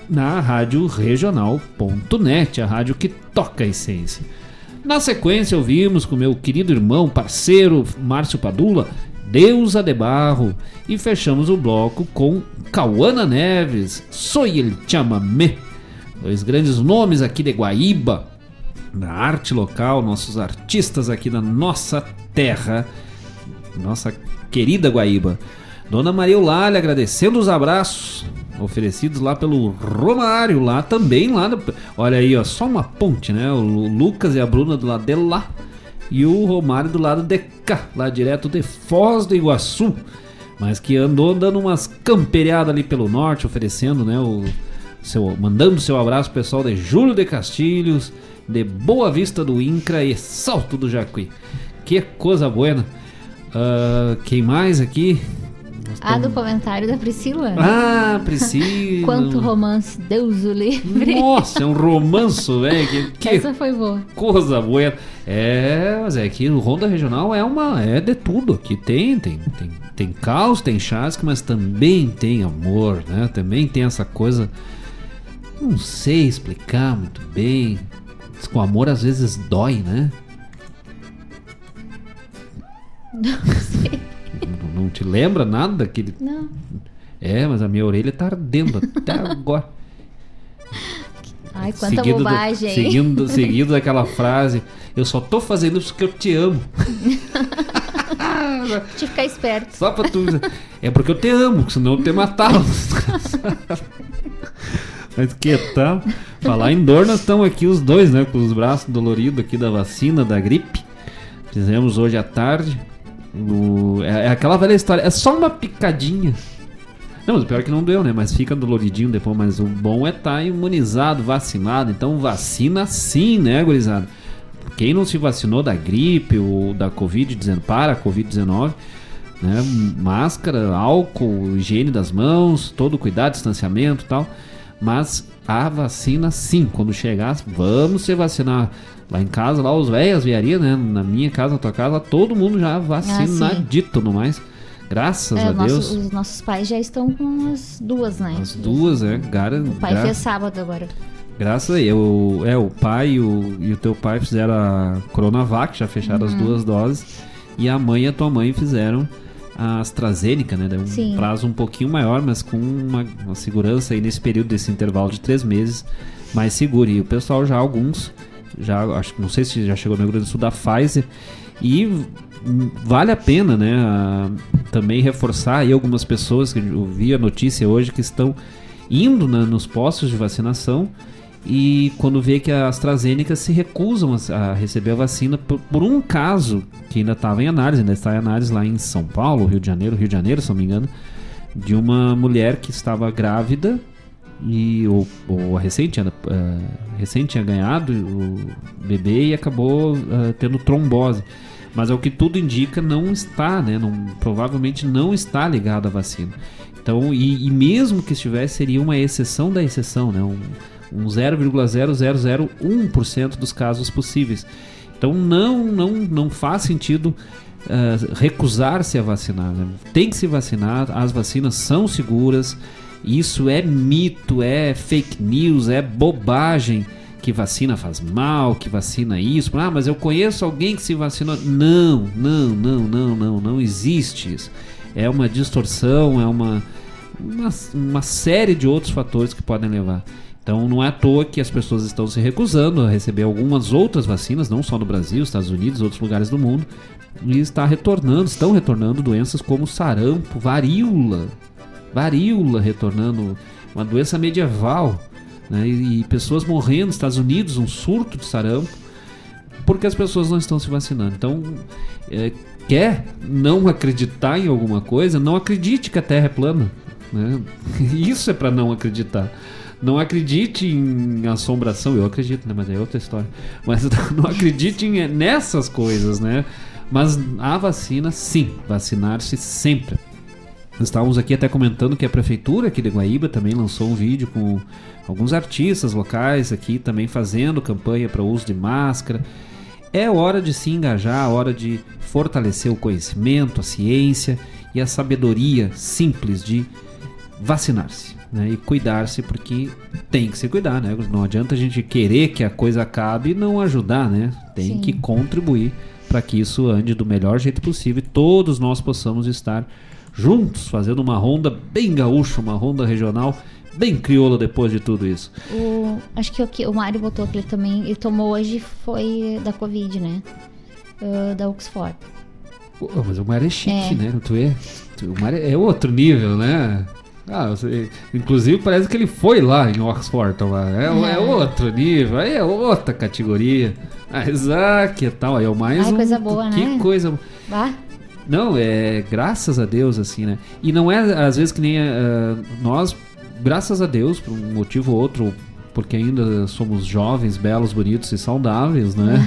na rádio regional.net, a rádio que toca a essência. Na sequência, ouvimos com meu querido irmão, parceiro Márcio Padula, Deusa de Barro, e fechamos o bloco com Cauana Neves, Soy el Chamamé. Dois grandes nomes aqui de Guaíba, da arte local, nossos artistas aqui da nossa terra, nossa querida Guaíba. Dona Maria Eulália agradecendo os abraços oferecidos lá pelo Romário, lá também, lá do- olha aí, ó, só uma ponte, né? O Lu- Lucas e a Bruna do lado de lá e o Romário do lado de cá, lá direto de Foz do Iguaçu, mas que andou dando umas camperiadas ali pelo norte, oferecendo, né, o seu, mandando seu abraço pessoal de Júlio de Castilhos, de Boa Vista do Incra e Salto do Jacuí. Que coisa buena. Ah, quem mais aqui? Nós Ah, do comentário da Priscila. Ah, Priscila. (laughs) Quanto romance, Deus o livre. Nossa, é um romanço, velho. Que, (laughs) que Essa foi boa. coisa boa. É, mas é que o Ronda Regional é uma. É de tudo. Aqui tem, tem, tem, tem caos, tem chasque, mas também tem amor, né? Também tem essa coisa. Não sei explicar muito bem. Que o amor às vezes dói, né? (laughs) Não sei. Não, não te lembra nada daquele. Não. É, mas a minha orelha tá ardendo até agora. Ai, quanta Seguido do- bobagem. seguindo, (laughs) seguido daquela frase, eu só tô fazendo isso porque eu te amo. (laughs) Te ficar esperto. Só pra tu. É porque eu te amo, senão eu te matava. Mas que tal? Falar em dor, nós estamos aqui os dois, né? Com os braços doloridos aqui da vacina, da gripe. Fizemos hoje à tarde. O- É, é aquela velha história. É só uma picadinha. Não, mas o pior é que não doeu, né? Mas fica doloridinho depois. Mas o bom é estar imunizado, vacinado. Então vacina sim, né, gurizada? Quem não se vacinou da gripe ou da Covid-19, para a Covid-19, né? Máscara, álcool, higiene das mãos, todo cuidado, distanciamento e tal. Mas a vacina sim, quando chegar, vamos se vacinar. Lá em casa, lá os velhos, viaria, né? Na minha casa, na tua casa, todo mundo já vacinadito no mais. Graças É, a nosso- Deus. os nossos pais já estão com as duas, né? As duas, é. Gara, O pai fez sábado agora. Graças a eu, é, o pai e o, e o teu pai fizeram a Coronavac, já fecharam as Uhum. duas doses. E a mãe e a tua mãe fizeram a AstraZeneca, né? Um Sim. prazo um pouquinho maior, mas com uma, uma segurança aí nesse período, desse intervalo de três meses, mais seguro. E o pessoal já, alguns, já acho que não sei se já chegou no Rio Grande do Sul da Pfizer. E vale a pena, né? a- também reforçar aí algumas pessoas que eu vi a notícia hoje que estão indo na- nos postos de vacinação e quando vê que a AstraZeneca se recusam a, receber a vacina por, por um caso que ainda estava em análise, ainda está em análise lá em São Paulo, Rio de Janeiro, Rio de Janeiro, se não me engano, de uma mulher que estava grávida e ou, ou recente, eh, recente tinha ganhado o bebê e acabou eh, tendo trombose. Mas é o que tudo indica, não está, né? Não, provavelmente não está ligado à vacina. Então, e, e mesmo que estivesse, seria uma exceção da exceção, né? Um, um 0,0001% dos casos possíveis. Então não, não, não faz sentido uh, recusar-se a vacinar. Né? Tem que se vacinar, as vacinas são seguras. Isso é mito, é fake news, é bobagem que vacina faz mal, que vacina isso. Ah, mas eu conheço alguém que se vacinou. Não, não, não, não, não, não existe isso. É uma distorção, é uma, uma, uma série de outros fatores que podem levar. Então não é à toa que as pessoas estão se recusando a receber algumas outras vacinas, não só no Brasil, Estados Unidos, outros lugares do mundo, e está retornando, estão retornando doenças como sarampo, varíola, varíola retornando, uma doença medieval, né? e, e pessoas morrendo nos Estados Unidos, um surto de sarampo, porque as pessoas não estão se vacinando. Então, é, quer não acreditar em alguma coisa, não acredite que a Terra é plana. Né? (laughs) Isso é para não acreditar. Não acredite em assombração, eu acredito, né? Mas é outra história. Mas (laughs) não acredite em, nessas coisas, né? Mas a vacina, sim, vacinar-se sempre. Estávamos aqui até comentando que a prefeitura aqui de Guaíba também lançou um vídeo com alguns artistas locais aqui também fazendo campanha para o uso de máscara. É hora de se engajar, hora de fortalecer o conhecimento, a ciência e a sabedoria simples de vacinar-se né, e cuidar-se, porque tem que se cuidar, né? Não adianta a gente querer que a coisa acabe e não ajudar, né? Tem Sim. que contribuir para que isso ande do melhor jeito possível e todos nós possamos estar juntos, fazendo uma ronda bem gaúcha, uma ronda regional bem crioula depois de tudo isso. O, acho que o, que o Mário botou que ele também ele tomou hoje foi da Covid, né? Uh, da Oxford. mas o Mário é chique, é. né? Tu é, o Mário é outro nível, né? Ah, inclusive parece que ele foi lá em Oxford tomar. É, é. é outro nível, aí é outra categoria. Ah, Isaac e tal, aí é o mais. Ai, um, coisa boa, que né? Que coisa. Bah. Não, é graças a Deus, assim, né? E não é, às vezes, que nem uh, nós, graças a Deus, por um motivo ou outro, porque ainda somos jovens, belos, bonitos e saudáveis, né?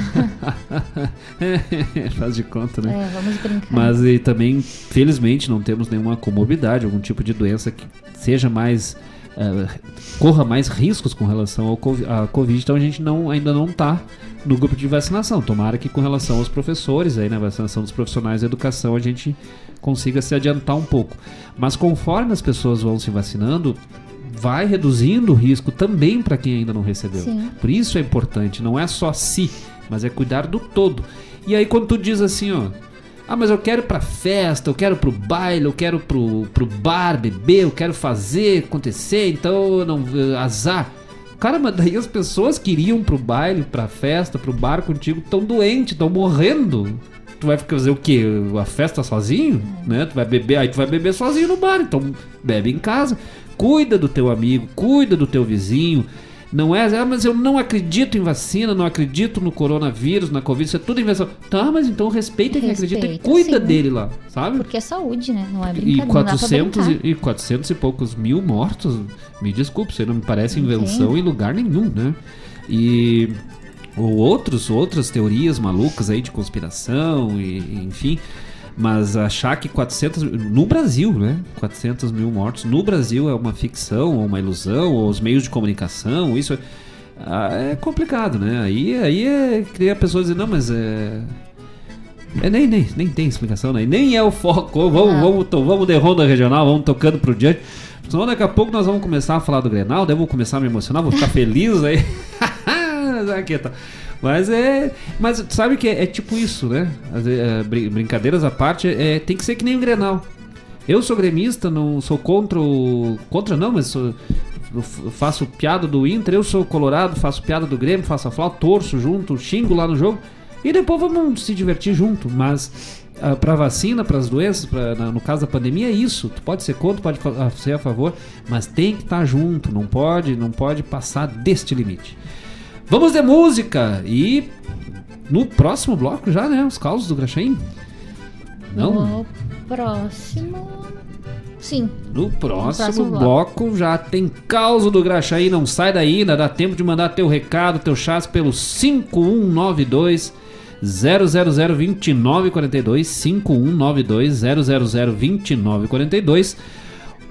(laughs) (laughs) Faz de conta, né? É, vamos brincar. Mas e também, felizmente, não temos nenhuma comorbidade, algum tipo de doença que seja mais. Uh, corra mais riscos com relação ao COVID, à Covid, então a gente não, ainda não está no grupo de vacinação. Tomara que com relação aos professores, aí na vacinação dos profissionais da educação, a gente consiga se adiantar um pouco. Mas conforme as pessoas vão se vacinando, vai reduzindo o risco também para quem ainda não recebeu. Sim. Por isso é importante, não é só si, mas é cuidar do todo. E aí quando tu diz assim, ó, ah, mas eu quero ir pra festa, eu quero pro baile, eu quero pro, pro bar beber, eu quero fazer acontecer, então não azar. Cara, mas daí as pessoas que iriam pro baile, pra festa, pro bar contigo, estão doentes, estão morrendo. Tu vai fazer o quê? A festa sozinho? Né? Tu vai beber, aí tu vai beber sozinho no bar, então bebe em casa. Cuida do teu amigo, cuida do teu vizinho. Não é, ah, mas eu não acredito em vacina, não acredito no coronavírus, na Covid, isso é tudo invenção. Tá, mas então respeita quem acredita e cuida sim. dele lá, sabe? Porque é saúde, né? Não é brincadeira. E 400, e, e 400 e poucos mil mortos, me desculpe, isso aí não me parece invenção em lugar nenhum, né? E ou outros, outras teorias malucas aí de conspiração, e, enfim. Mas achar que 400. No Brasil, né? 400 mil mortos. No Brasil é uma ficção, ou uma ilusão, ou os meios de comunicação, isso é, é complicado, né? Aí, aí é criar pessoas dizer, não, mas é. É, nem, nem, nem tem explicação, né? Nem é o foco. Vamos, vamos, vamos, vamos de ronda regional, vamos tocando pro diante. Senão daqui a pouco nós vamos começar a falar do Grenal, daí eu vou começar a me emocionar, vou ficar feliz aí. (laughs) Aqui, tá. Mas é. Mas sabe que é, é tipo isso, né? As, é, brincadeiras à parte, é, tem que ser que nem o Grenal. Eu sou gremista, não sou contra o. Contra não, mas sou, faço piada do Inter, eu sou colorado, faço piada do Grêmio, faço a flauta, torço junto, xingo lá no jogo. E depois vamos se divertir junto. Mas uh, pra vacina, para as doenças, pra, na, no caso da pandemia, é isso. Tu pode ser contra, pode ser a favor, mas tem que estar tá junto, não pode, não pode passar deste limite. Vamos de música e no próximo bloco já, né? Os causos do Graxaim. Não? No próximo. Sim. No próximo, próximo bloco. bloco. já tem causa do Graxaí. Não sai daí, ainda dá tempo de mandar teu recado, teu chás pelo 5192 0002942 5192 0002942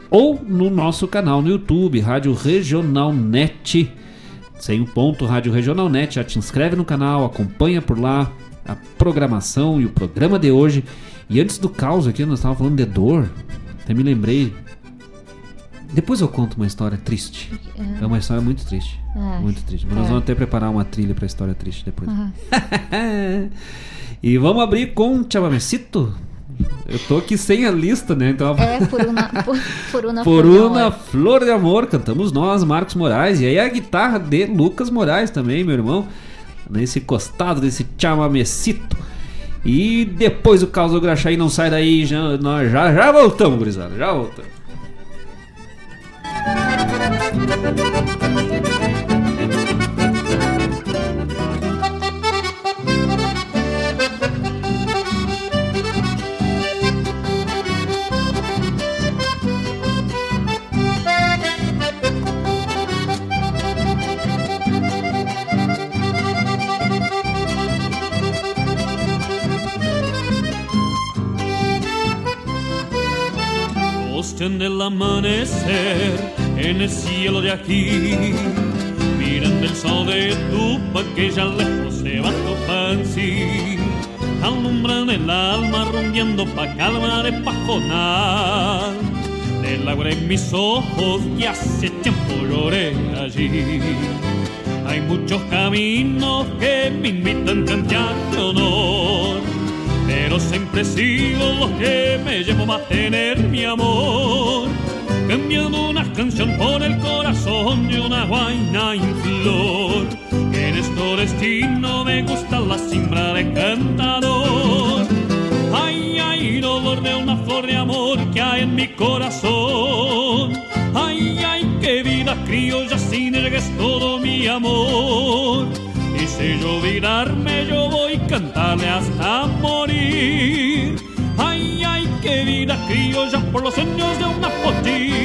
ou no nosso canal no YouTube, Rádio Regional Net. Sem um ponto, Rádio Regional Net. Já te inscreve no canal, acompanha por lá a programação e o programa de hoje. E antes do caos aqui, nós estávamos falando de dor. Até me lembrei. Depois eu conto uma história triste. É uma história muito triste. Ah, muito triste. Mas é. nós vamos até preparar uma trilha para história triste depois. Aham. (laughs) e vamos abrir com chamamecito. Eu tô aqui sem a lista, né? Então É, por uma, por, por uma Por flor de uma amor. flor de amor, cantamos nós, Marcos Moraes. E aí a guitarra de Lucas Moraes também, meu irmão. Nesse costado desse chamamecito. E depois o caos do Graxaí não sai daí, já, nós já, já voltamos, gurizada, já voltamos. Del amanecer en el cielo de aquí, mirando el sol de tu que ya lejos se va tu fancy, alumbran el alma rumbiendo pa' calma de pajonal. Del agua en mis ojos y hace tiempo lloré allí. Hay muchos caminos que me invitan a cantar de honor pero siempre sigo los que me llevo a mantener mi amor. Cambiando una canción por el corazón de una guaina en flor. En este destino me gusta la simbra de cantador. Ay, ay, dolor de una flor de amor que hay en mi corazón. Ay, ay, qué vida criolla sin el que es todo mi amor. Si yo olvidarme, yo voy a cantarle hasta morir. Ay, ay, qué vida criolla por los sueños de una potín.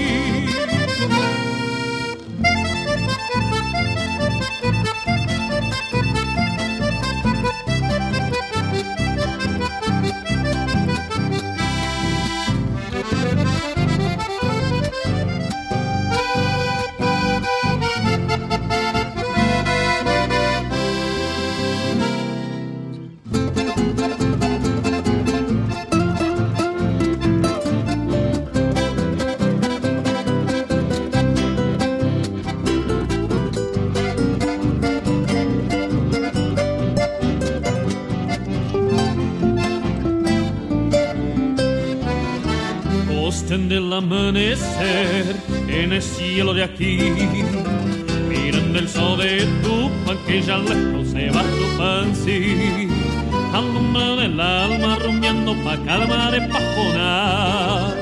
Cielo de aquí, mirando el sol de tu pan que ya lejos se va tu fancy, alumbran el alma rumbeando pa' calma de pajonar.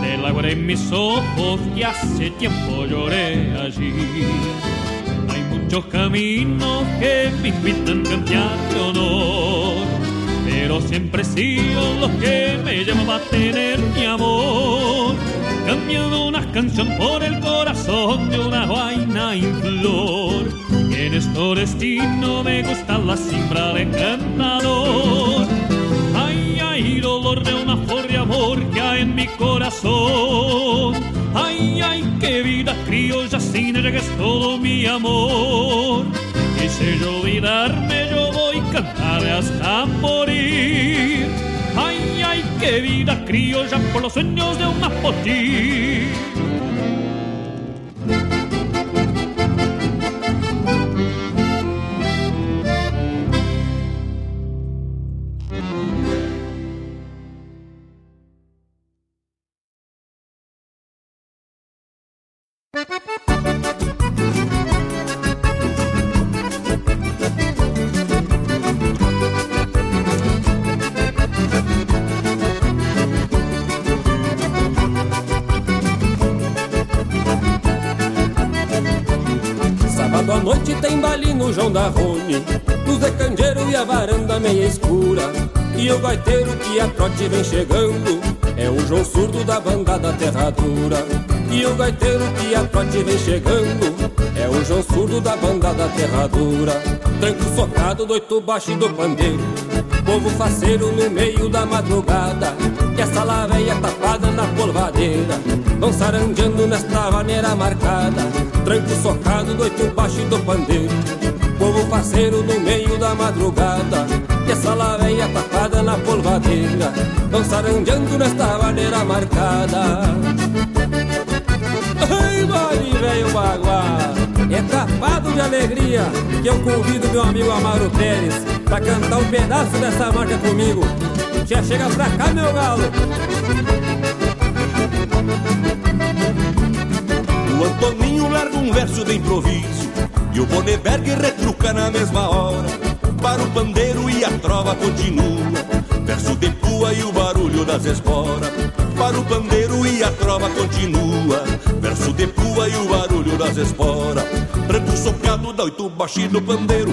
Del agua en mis ojos y hace tiempo lloré allí. Hay muchos caminos que me invitan a cantar de honor pero siempre sigo los que me llaman a tener mi amor. Cambiando una canción por el corazón de una vaina en flor. En este destino me gusta la simbra de cantador. Ay, ay, dolor de una flor de amor que hay en mi corazón. Ay, ay, qué vida criolla sin ella es todo mi amor. Si yo olvidarme, yo voy a cantar hasta morir que vida criolla por los sueños de un mapotí. E o gaiteiro que a trote vem chegando. É o João Surdo da banda da Terradura E o gaiteiro que a trote vem chegando. É o João Surdo da banda da Terradura Tranco socado do oito baixo e do pandeiro. Povo faceiro no meio da madrugada. Que essa laveia tapada na polvadeira. Vão saranjando nesta maneira marcada. Tranco socado, doito baixo do pandeiro. Povo faceiro no meio da madrugada Que essa laveia tapada na polvadeira Vão saranjando nesta maneira marcada. Ai, vale, velho baguá É tapado de alegria Que eu convido meu amigo Amaro Pérez Pra cantar um pedaço dessa marca comigo. Já chega pra cá, meu galo. O Antoninho larga um verso de improviso E o Boneberg retruca na mesma hora Para o pandeiro e a trova continua. Verso de pua e o barulho das esporas Para o pandeiro e a trova continua. Verso de pua e o barulho das esporas Tranco socado da oito baixinho do pandeiro.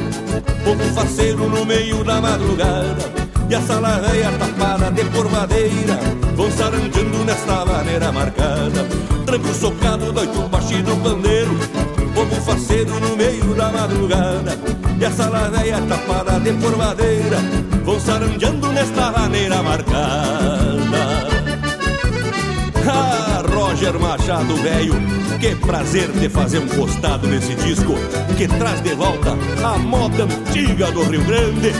Povo faceiro no meio da madrugada e a sala velha tapada de porvadeira Vão saranjando nesta maneira marcada. Tranco socado, doito baixinho do pandeiro Povo faceiro no meio da madrugada E a sala tapada de porvadeira Vão saranjando nesta maneira marcada Ah, Roger Machado, velho, que prazer de fazer um costado nesse disco que traz de volta a moda antiga do Rio Grande.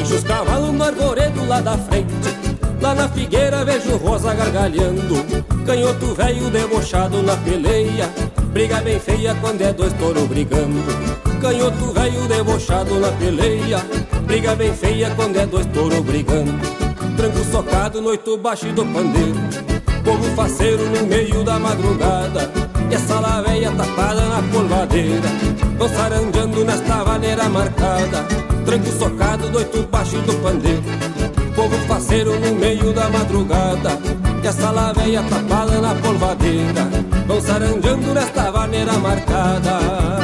Enche os cavalos no arvoredo lá da frente Lá na figueira vejo rosa gargalhando. Canhoto velho debochado na peleia Briga bem feia quando é dois touro brigando. Canhoto velho debochado na peleia Briga bem feia quando é dois touro brigando. Tranco socado, noito baixo do pandeiro Povo faceiro no meio da madrugada. E essa laveia tapada na polvadeira Vão saranjando nesta maneira marcada. Tranco socado, doito baixo do pandeiro Povo faceiro no meio da madrugada E essa laveia tapada na polvadeira Vão saranjando nesta maneira marcada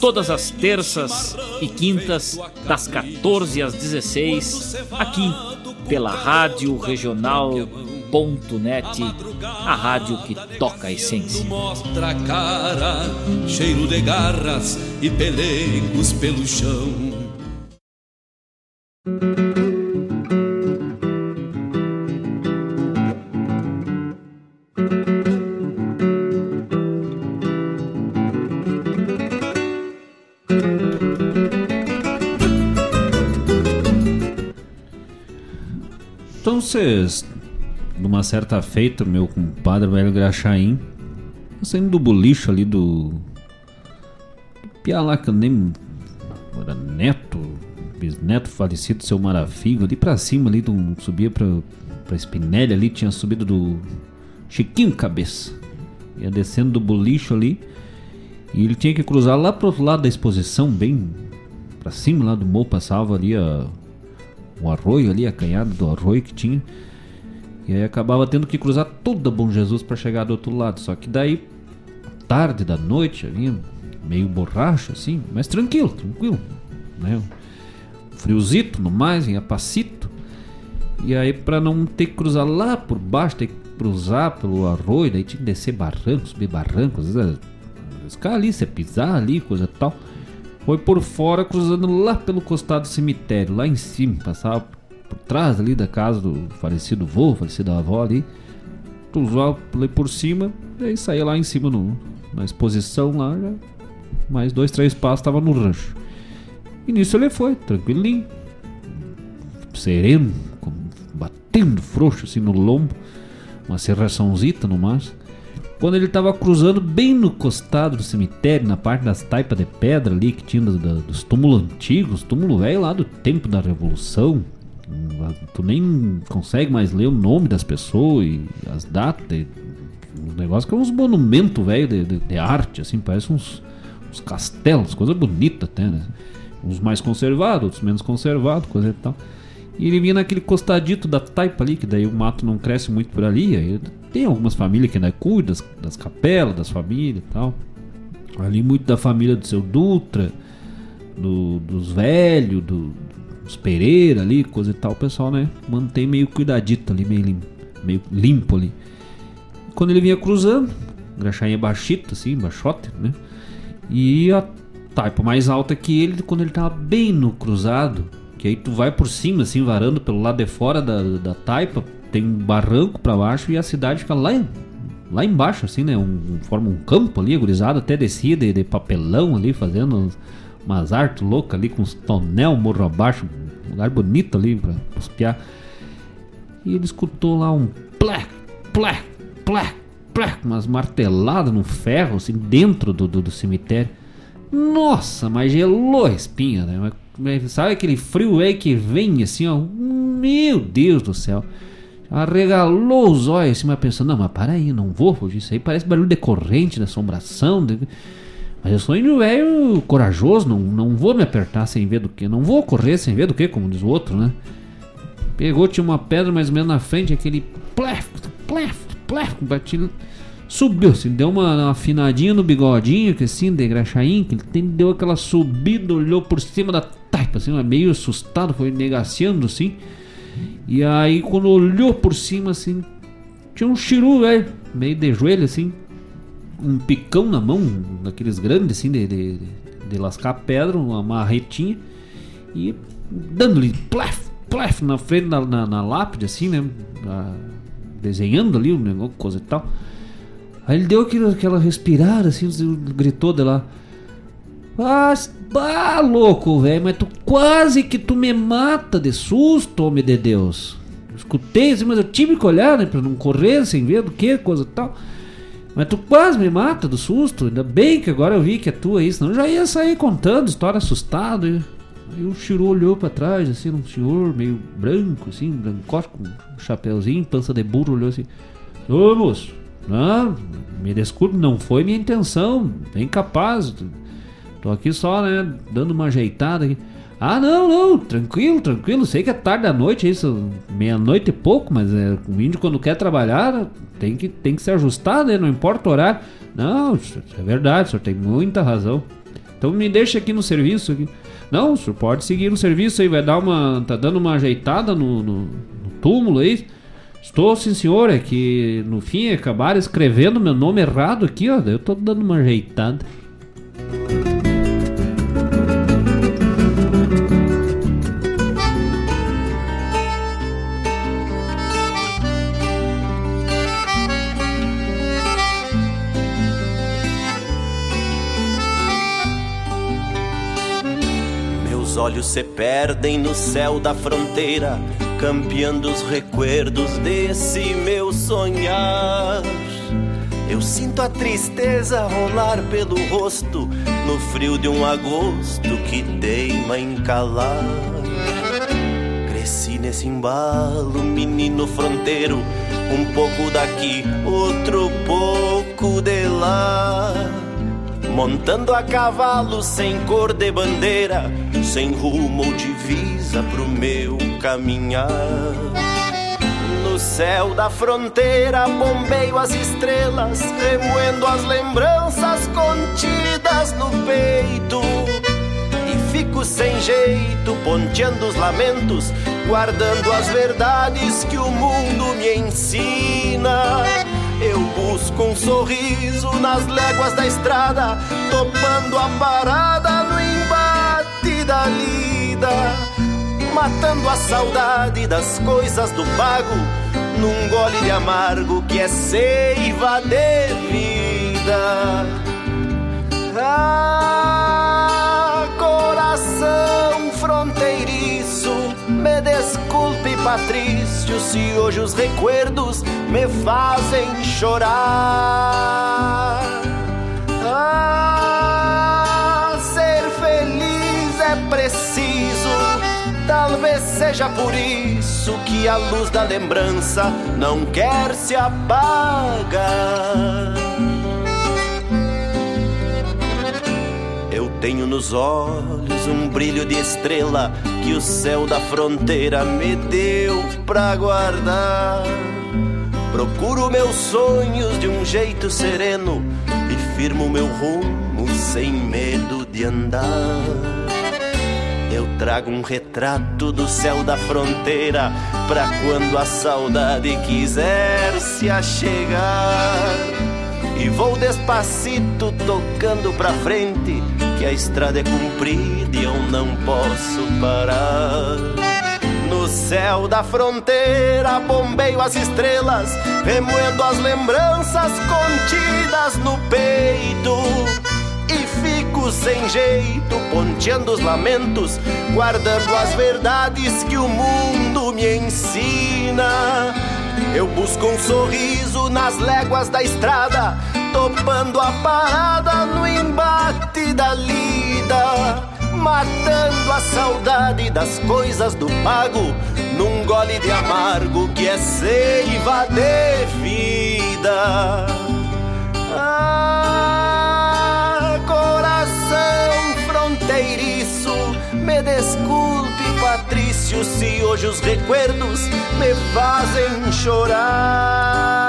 todas as terças e quintas, das 14 às 16, aqui pela Rádio Regional.net, a rádio que toca a essência. Mostra a cara, cheiro de garras e pelegos pelo chão. Vocês, numa certa feita, meu compadre velho Graxaim, saindo do bolicho ali do. do eu nem. Era neto, bisneto falecido, seu Marafigo, ali pra cima, ali, do, subia pra, pra Spinelli ali, tinha subido do Chiquinho Cabeça. Ia descendo do bolicho ali. E ele tinha que cruzar lá pro outro lado da exposição, bem pra cima lá do morro, passava ali a, o arroio ali, a canhada do arroio que tinha. E aí acabava tendo que cruzar toda Bom Jesus para chegar do outro lado. Só que daí, tarde da noite, ali, meio borracho assim, mas tranquilo, tranquilo. Né? friozito no mais, em apacito. E aí pra não ter que cruzar lá por baixo, ter que cruzar pelo arroio, daí tinha que descer barrancos, subir barrancos, às vezes ficar ali, você pisar ali, coisa tal. Foi por fora, cruzando lá pelo costado do cemitério, lá em cima, passava por trás ali da casa do falecido vô, falecida avó ali. Cruzava ali por cima, e aí saía lá em cima no, na exposição lá, já, mais dois, três passos tava no rancho. E nisso ele foi, tranquilinho, sereno, batendo frouxo assim no lombo, uma serraçãozita no máximo. Quando ele tava cruzando bem no costado do cemitério, na parte das taipas de pedra ali que tinha dos, da- dos túmulos antigos, túmulo velho lá do tempo da Revolução. Hum, Tu nem consegue mais ler o nome das pessoas e as datas. de- Uns negócios que é uns monumentos velho de, de- de arte, assim, parece uns, uns castelos, coisa bonita até, né? Uns mais conservados, outros menos conservados, coisa e tal. E ele vinha naquele costadito da taipa ali, que daí o mato não cresce muito por ali. Aí tem algumas famílias que ainda cuidam das, das capelas, das famílias e tal. Ali muito da família do seu Dutra, do- dos velhos, do- dos Pereira ali, coisa e tal. O pessoal, né, mantém meio cuidadito ali, meio limpo, meio limpo ali. Quando ele vinha cruzando, graxainha baixita, assim, baixote, né? E a taipa mais alta que ele, quando ele tava bem no cruzado, que aí tu vai por cima, assim, varando pelo lado de fora da, da taipa, tem um barranco pra baixo e a cidade fica lá, lá embaixo, assim, né? Um, forma um campo ali, gurizada, até descia de, de papelão ali, fazendo umas artes loucas ali, com uns tonel morro abaixo, um lugar bonito ali pra espiar. E ele escutou lá um plec, plec, plec, plec, umas marteladas no ferro, assim, dentro do, do, do cemitério. Nossa, mas gelou a espinha, né? Sabe aquele frio aí que vem assim, ó? Meu Deus do céu. Arregalou os olhos assim, mas pensando, não, mas para aí, não vou fugir. Isso aí parece barulho de corrente, de assombração. de- Mas eu sou um velho corajoso, não, não vou me apertar sem ver do que. Não vou correr sem ver do que, como diz o outro, né? Pegou, tinha uma pedra mais ou menos na frente, aquele plef, plef, plef, bati, subiu, assim, deu uma, uma afinadinha no bigodinho, que assim, de graxaim, que ele tem- deu aquela subida, olhou por cima da taipa, assim, meio assustado, foi negaciando, assim. E aí, quando olhou por cima, assim, tinha um chiru, velho, meio de joelho, assim, um picão na mão, daqueles grandes, assim, de, de, de lascar pedra, uma marretinha, e dando-lhe plef, plef na frente na, na, na lápide, assim, né? Ah, desenhando ali o negócio, coisa e tal. Aí ele deu aquilo, aquela respirada, assim, gritou de lá. Ah, bah, louco, velho, mas tu quase que tu me mata de susto, homem de Deus. Eu escutei assim, mas eu tive que olhar, né, pra não correr sem ver do que, coisa tal. Mas tu quase me mata do susto. Ainda bem que agora eu vi que é tua aí, senão eu já ia sair contando história assustado. E... Aí o Chiru olhou pra trás, assim, um senhor meio branco, assim, brancote, com um chapeuzinho, pança de burro, olhou assim. Ô moço, não, me desculpe, não foi minha intenção, bem capaz. Tô aqui só, né, dando uma ajeitada aqui. Ah, não, não, tranquilo, tranquilo. Sei que é tarde da noite, isso, meia-noite e pouco, mas é, o índio quando quer trabalhar tem que, tem que se ajustar, né? Não importa o horário. Não, é verdade, o senhor tem muita razão. Então me deixa aqui no serviço. Aqui. Não, o senhor pode seguir no serviço aí, vai dar uma. tá dando uma ajeitada no, no, no túmulo aí. Estou, sim senhor, é que no fim acabaram escrevendo meu nome errado aqui, ó. Eu tô dando uma ajeitada. Meus olhos se perdem no céu da fronteira, campeando os recuerdos desse meu sonhar. Eu sinto a tristeza rolar pelo rosto no frio de um agosto que teima em calar. Cresci nesse embalo, menino fronteiro, um pouco daqui, outro pouco de lá. Montando a cavalo sem cor de bandeira, sem rumo ou divisa pro meu caminhar. No céu da fronteira bombeio as estrelas, remoendo as lembranças contidas no peito. E fico fico sem jeito, ponteando os lamentos, guardando as verdades que o mundo me ensina. Eu busco um sorriso nas léguas da estrada, topando a parada no embate da lida, matando a saudade das coisas do pago, num gole de amargo que é seiva de vida. Ah, Patrício, se hoje os recuerdos me fazem chorar. Ah, ser feliz é preciso, talvez seja por isso que a luz da lembrança não quer se apagar. Tenho nos olhos um brilho de estrela que o céu da fronteira me deu pra guardar. Procuro meus sonhos de um jeito sereno e firmo meu rumo sem medo de andar. Eu trago um retrato do céu da fronteira pra quando a saudade quiser se achegar. E vou despacito tocando pra frente, que a estrada é comprida e eu não posso parar. No céu da fronteira bombeio as estrelas, remoendo as lembranças contidas no peito. E fico sem jeito, ponteando os lamentos, guardando as verdades que o mundo me ensina. Eu busco um sorriso nas léguas da estrada, topando a parada no embate da lida, matando a saudade das coisas do pago, num gole de amargo que é seiva de vida. Ah, coração fronteiriço, me desculpe, Patrício, se hoje os recuerdos me fazem chorar.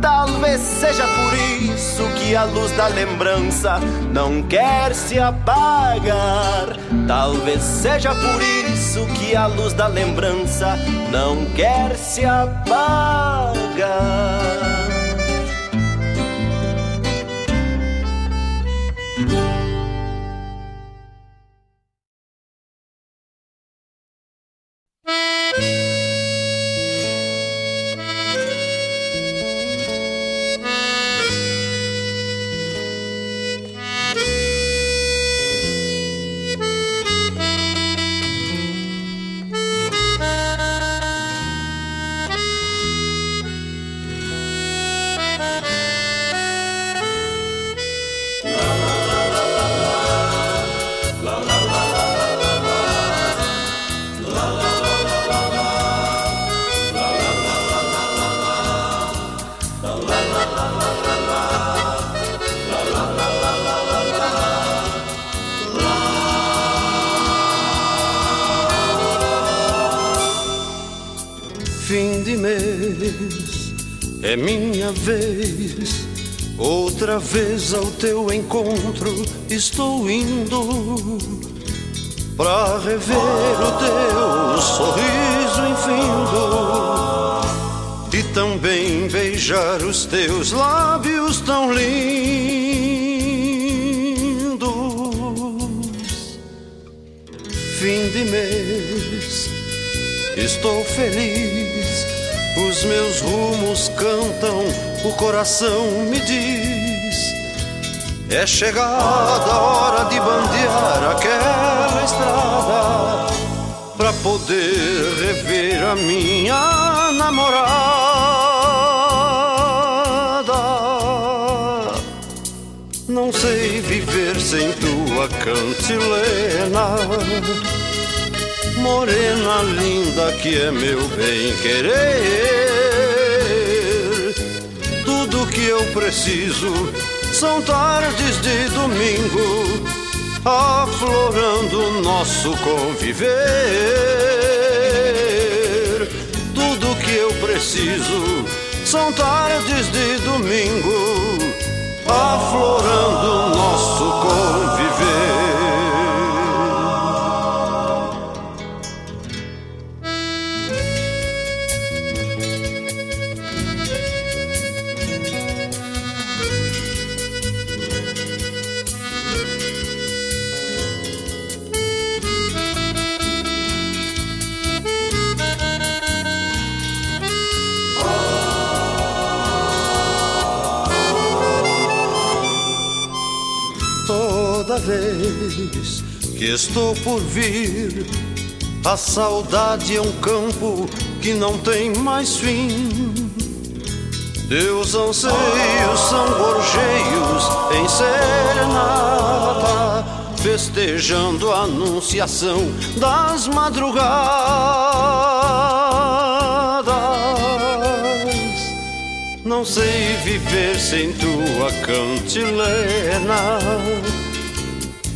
Talvez seja por isso que a luz da lembrança não quer se apagar. Talvez seja por isso que a luz da lembrança não quer se apagar. Outra vez ao teu encontro estou indo pra rever o teu sorriso infindo e também beijar os teus lábios tão lindos. Fim de mês, estou feliz, os meus rumos cantam, o coração me diz. É chegada a hora de bandear aquela estrada pra poder rever a minha namorada. Não sei viver sem tua cantilena, morena linda que é meu bem querer. Tudo que eu preciso são tardes de domingo, aflorando nosso conviver. Tudo que eu preciso são tardes de domingo, aflorando nosso conviver. Que estou por vir, a saudade é um campo que não tem mais fim. Teus anseios são gorjeios em serenata, festejando a anunciação das madrugadas. Não sei viver sem tua cantilena,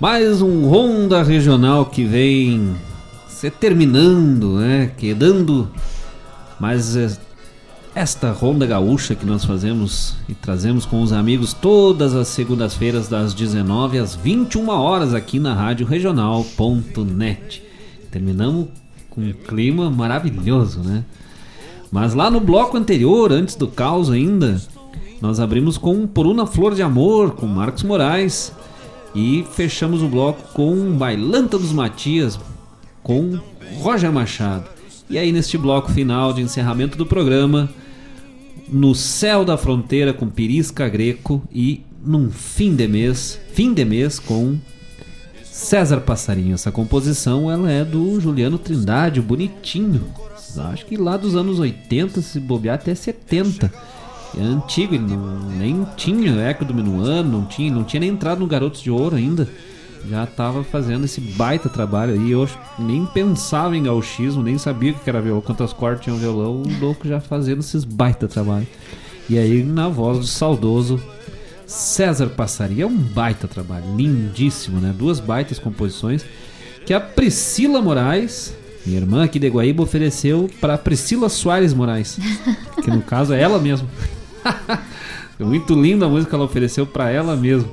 Mais um Ronda Regional que vem se terminando, né? Quedando. Mas é, esta Ronda Gaúcha que nós fazemos e trazemos com os amigos todas as segundas-feiras das 19 às 21 horas aqui na Rádio Regional.net. Terminamos com um clima maravilhoso, né? Mas lá no bloco anterior, antes do caos ainda, nós abrimos com Por Uma Flor de Amor, com Marcos Moraes. E fechamos o bloco com Bailanta dos Matias, com Roger Machado. E aí, neste bloco final de encerramento do programa, No Céu da Fronteira, com Pirisca Greco. E num fim de mês, fim de mês, com César Passarinho. Essa composição ela é do Juliano Trindade, bonitinho. Acho que lá dos anos 80, se bobear até 70. É antigo, ele não, nem tinha eco do Minuano, não tinha, não tinha nem entrado no Garotos de Ouro ainda. Já tava fazendo esse baita trabalho aí. Eu nem pensava em gauchismo, nem sabia que era violão, quantas cordas tinha um violão. O louco já fazendo esses baita trabalho. E aí, na voz do saudoso César Passaria, é um baita trabalho, lindíssimo, né? Duas baitas composições que a Priscila Moraes, minha irmã aqui de Guaíba, ofereceu para Priscila Soares Moraes, que no caso é ela mesma. (laughs) Muito linda a música que ela ofereceu para ela mesma.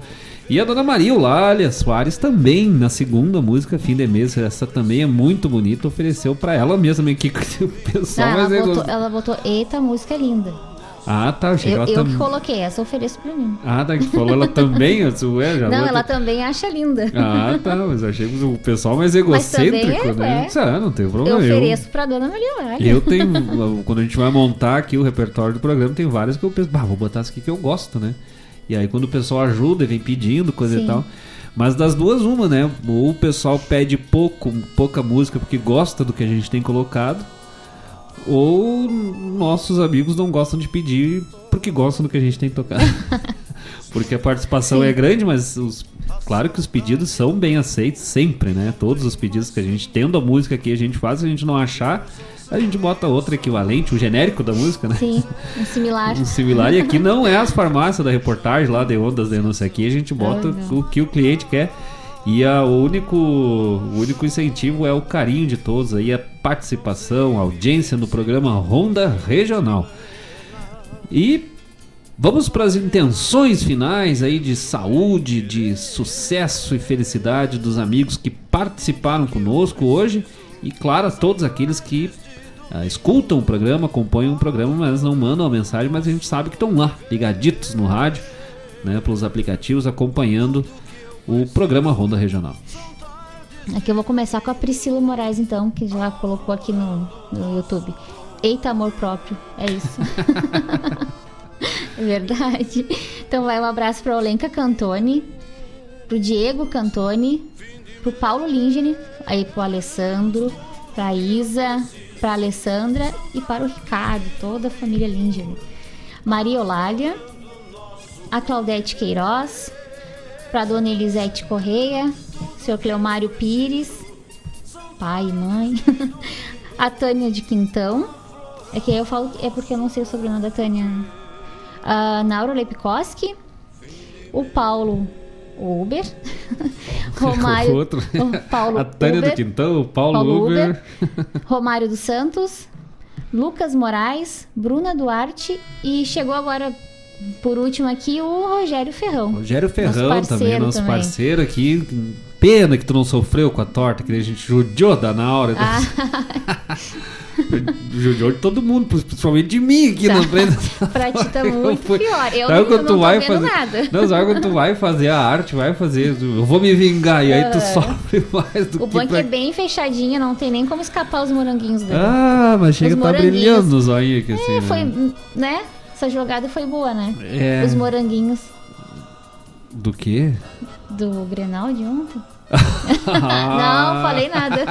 E a Dona Maria Eulália Soares também, na segunda música, Fim de Mês, essa também é muito bonita, ofereceu para ela mesma, que o (laughs) pessoal Não, ela, é botou, ela botou, eita, música é linda. Ah, tá, que Eu, ela eu tam- que coloquei, essa eu ofereço pra mim. Ah, tá, que falou ela também, eu ué, já Não, ela também acha linda. Ah, tá, mas eu achei o pessoal mais egocêntrico, é, né? é. Ah, não tem Eu problema. ofereço pra Dona Maria. Eu tenho, (laughs) quando a gente vai montar aqui o repertório do programa, tem várias que eu penso, bah, vou botar essa aqui que eu gosto, né? E aí quando o pessoal ajuda e vem pedindo coisa Sim. e tal. Mas das duas, uma, né? Ou o pessoal pede pouco, pouca música porque gosta do que a gente tem colocado, ou nossos amigos não gostam de pedir porque gostam do que a gente tem que tocar. (laughs) porque a participação Sim. é grande, mas os- claro que os pedidos são bem aceitos sempre, né? Todos os pedidos que a gente tendo a música aqui a gente faz, se a gente não achar, a gente bota outra equivalente, o genérico da música, né? Sim, (laughs) um similar. Um similar. E aqui não é as farmácias da reportagem lá de ondas denúncia aqui, a gente bota não. o que o cliente quer. E a, o, único, o único incentivo é o carinho de todos aí, a participação, a audiência no programa Ronda Regional. E vamos para as intenções finais aí de saúde, de sucesso e felicidade dos amigos que participaram conosco hoje. E claro, a todos aqueles que ah, escutam o programa, acompanham o programa, mas não mandam a mensagem, mas a gente sabe que estão lá, ligaditos no rádio, né, pelos aplicativos, acompanhando o programa Ronda Regional. Aqui eu vou começar com a Priscila Moraes, então, que já colocou aqui no, no YouTube. Eita, amor próprio. É isso. (laughs) é verdade. Então vai um abraço pra Olenka Cantoni, pro Diego Cantoni, pro Paulo Lingene, aí pro Alessandro, pra Isa, pra Alessandra e para o Ricardo, toda a família Lingene. Maria Olália, a Claudete Queiroz, para dona Elisete Correia, seu Cleomário Pires, pai e mãe, (laughs) a Tânia de Quintão, é que aí eu falo que é porque eu não sei o sobrenome da Tânia, a Naura Lepkoski, o Paulo Uber, (laughs) Romário, O outro. o Paulo a Tânia Uber, do Quintão, o Paulo, Paulo Uber. Romário dos Santos, Lucas Moraes, Bruna Duarte e chegou agora por último aqui o Rogério Ferrão. Rogério Ferrão Nosso também, nosso também. parceiro aqui. Pena que tu não sofreu com a torta, que a gente judiou da Naura. Ah, (laughs) Judiou de todo mundo, principalmente de mim aqui Tá. (laughs) na frente. pra ti tá muito fui- pior. Eu Sabe não, não tô vai fazer- nada. Não, sabe quando tu vai fazer a arte, vai fazer. Eu vou me vingar, e aí tu Ah. sofre (laughs) mais do O que. bom é que pra- é bem fechadinho, não tem nem como escapar os moranguinhos dele. Ah, mas chega Os tá brilhando os olhinhos aqui assim. É, né? foi, né? Essa jogada foi boa, né? É. Os moranguinhos Do quê? do Grenal de ontem. (laughs) Não, falei nada.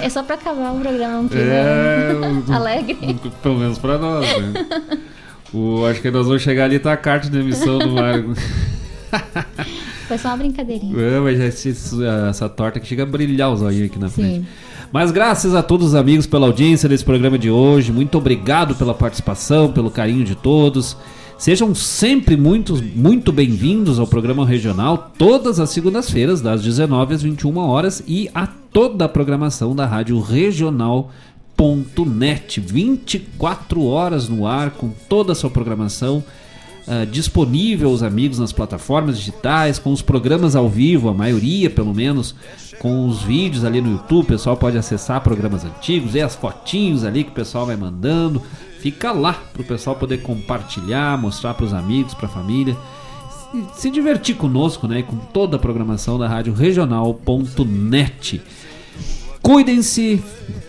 é só pra acabar o programa um clima É, (laughs) alegre. Pelo menos pra nós, né? O, acho que nós vamos chegar ali e tá a carta de emissão do Mário. Foi só uma brincadeirinha. É, mas esse- essa torta que chega a brilhar os olhinhos aqui na frente. Mas graças a todos os amigos pela audiência desse programa de hoje. Muito obrigado pela participação, pelo carinho de todos. Sejam sempre muito, muito bem-vindos ao programa regional, todas as segundas-feiras, das 19 às 21 horas, e a toda a programação da Rádio Regional.net. 24 horas no ar, com toda a sua programação ah, disponível aos amigos nas plataformas digitais, com os programas ao vivo, a maioria pelo menos, com os vídeos ali no YouTube, o pessoal pode acessar programas antigos, ver as fotinhos ali que o pessoal vai mandando, fica lá para o pessoal poder compartilhar, mostrar para os amigos, para a família, se, se divertir conosco, né, com toda a programação da Rádio Regional.net. Cuidem-se,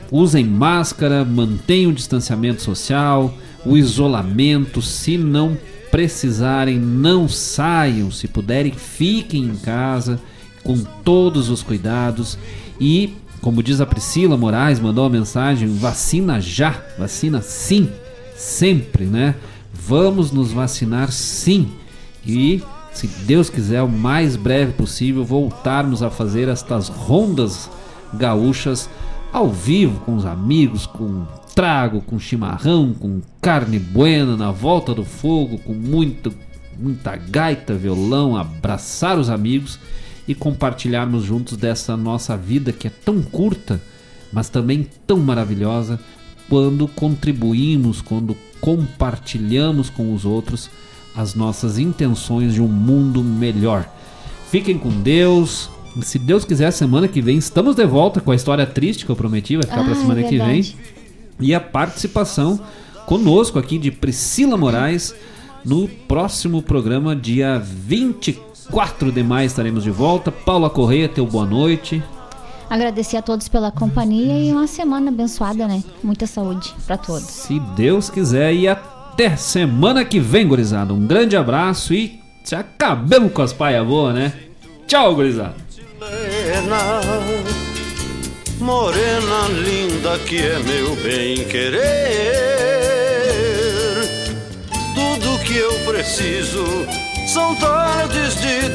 usem máscara, mantenham o distanciamento social, o isolamento. Se não precisarem, não saiam. Se puderem, fiquem em casa com todos os cuidados. E, como diz a Priscila Moraes, mandou uma mensagem: vacina já, vacina sim, sempre, né? Vamos nos vacinar sim. E, se Deus quiser, o mais breve possível, voltarmos a fazer estas rondas gaúchas ao vivo com os amigos, com trago, com chimarrão, com carne buena na volta do fogo, com muito, muita gaita, violão, abraçar os amigos e compartilharmos juntos dessa nossa vida que é tão curta, mas também tão maravilhosa quando contribuímos, quando compartilhamos com os outros as nossas intenções de um mundo melhor. Fiquem com Deus. Se Deus quiser, semana que vem estamos de volta com a história triste que eu prometi, vai ficar Ah, para é semana que vem. E a participação conosco aqui de Priscila Moraes no próximo programa, dia 24 de maio, estaremos de volta. Paula Correia, teu boa noite. Agradecer a todos pela companhia e uma semana abençoada, né? Muita saúde pra todos. Se Deus quiser, e até semana que vem, gurizada. Um grande abraço e se acabemos com as paia boa, né? Tchau, gurizada. Morena linda que é meu bem querer. Tudo que eu preciso são tardes de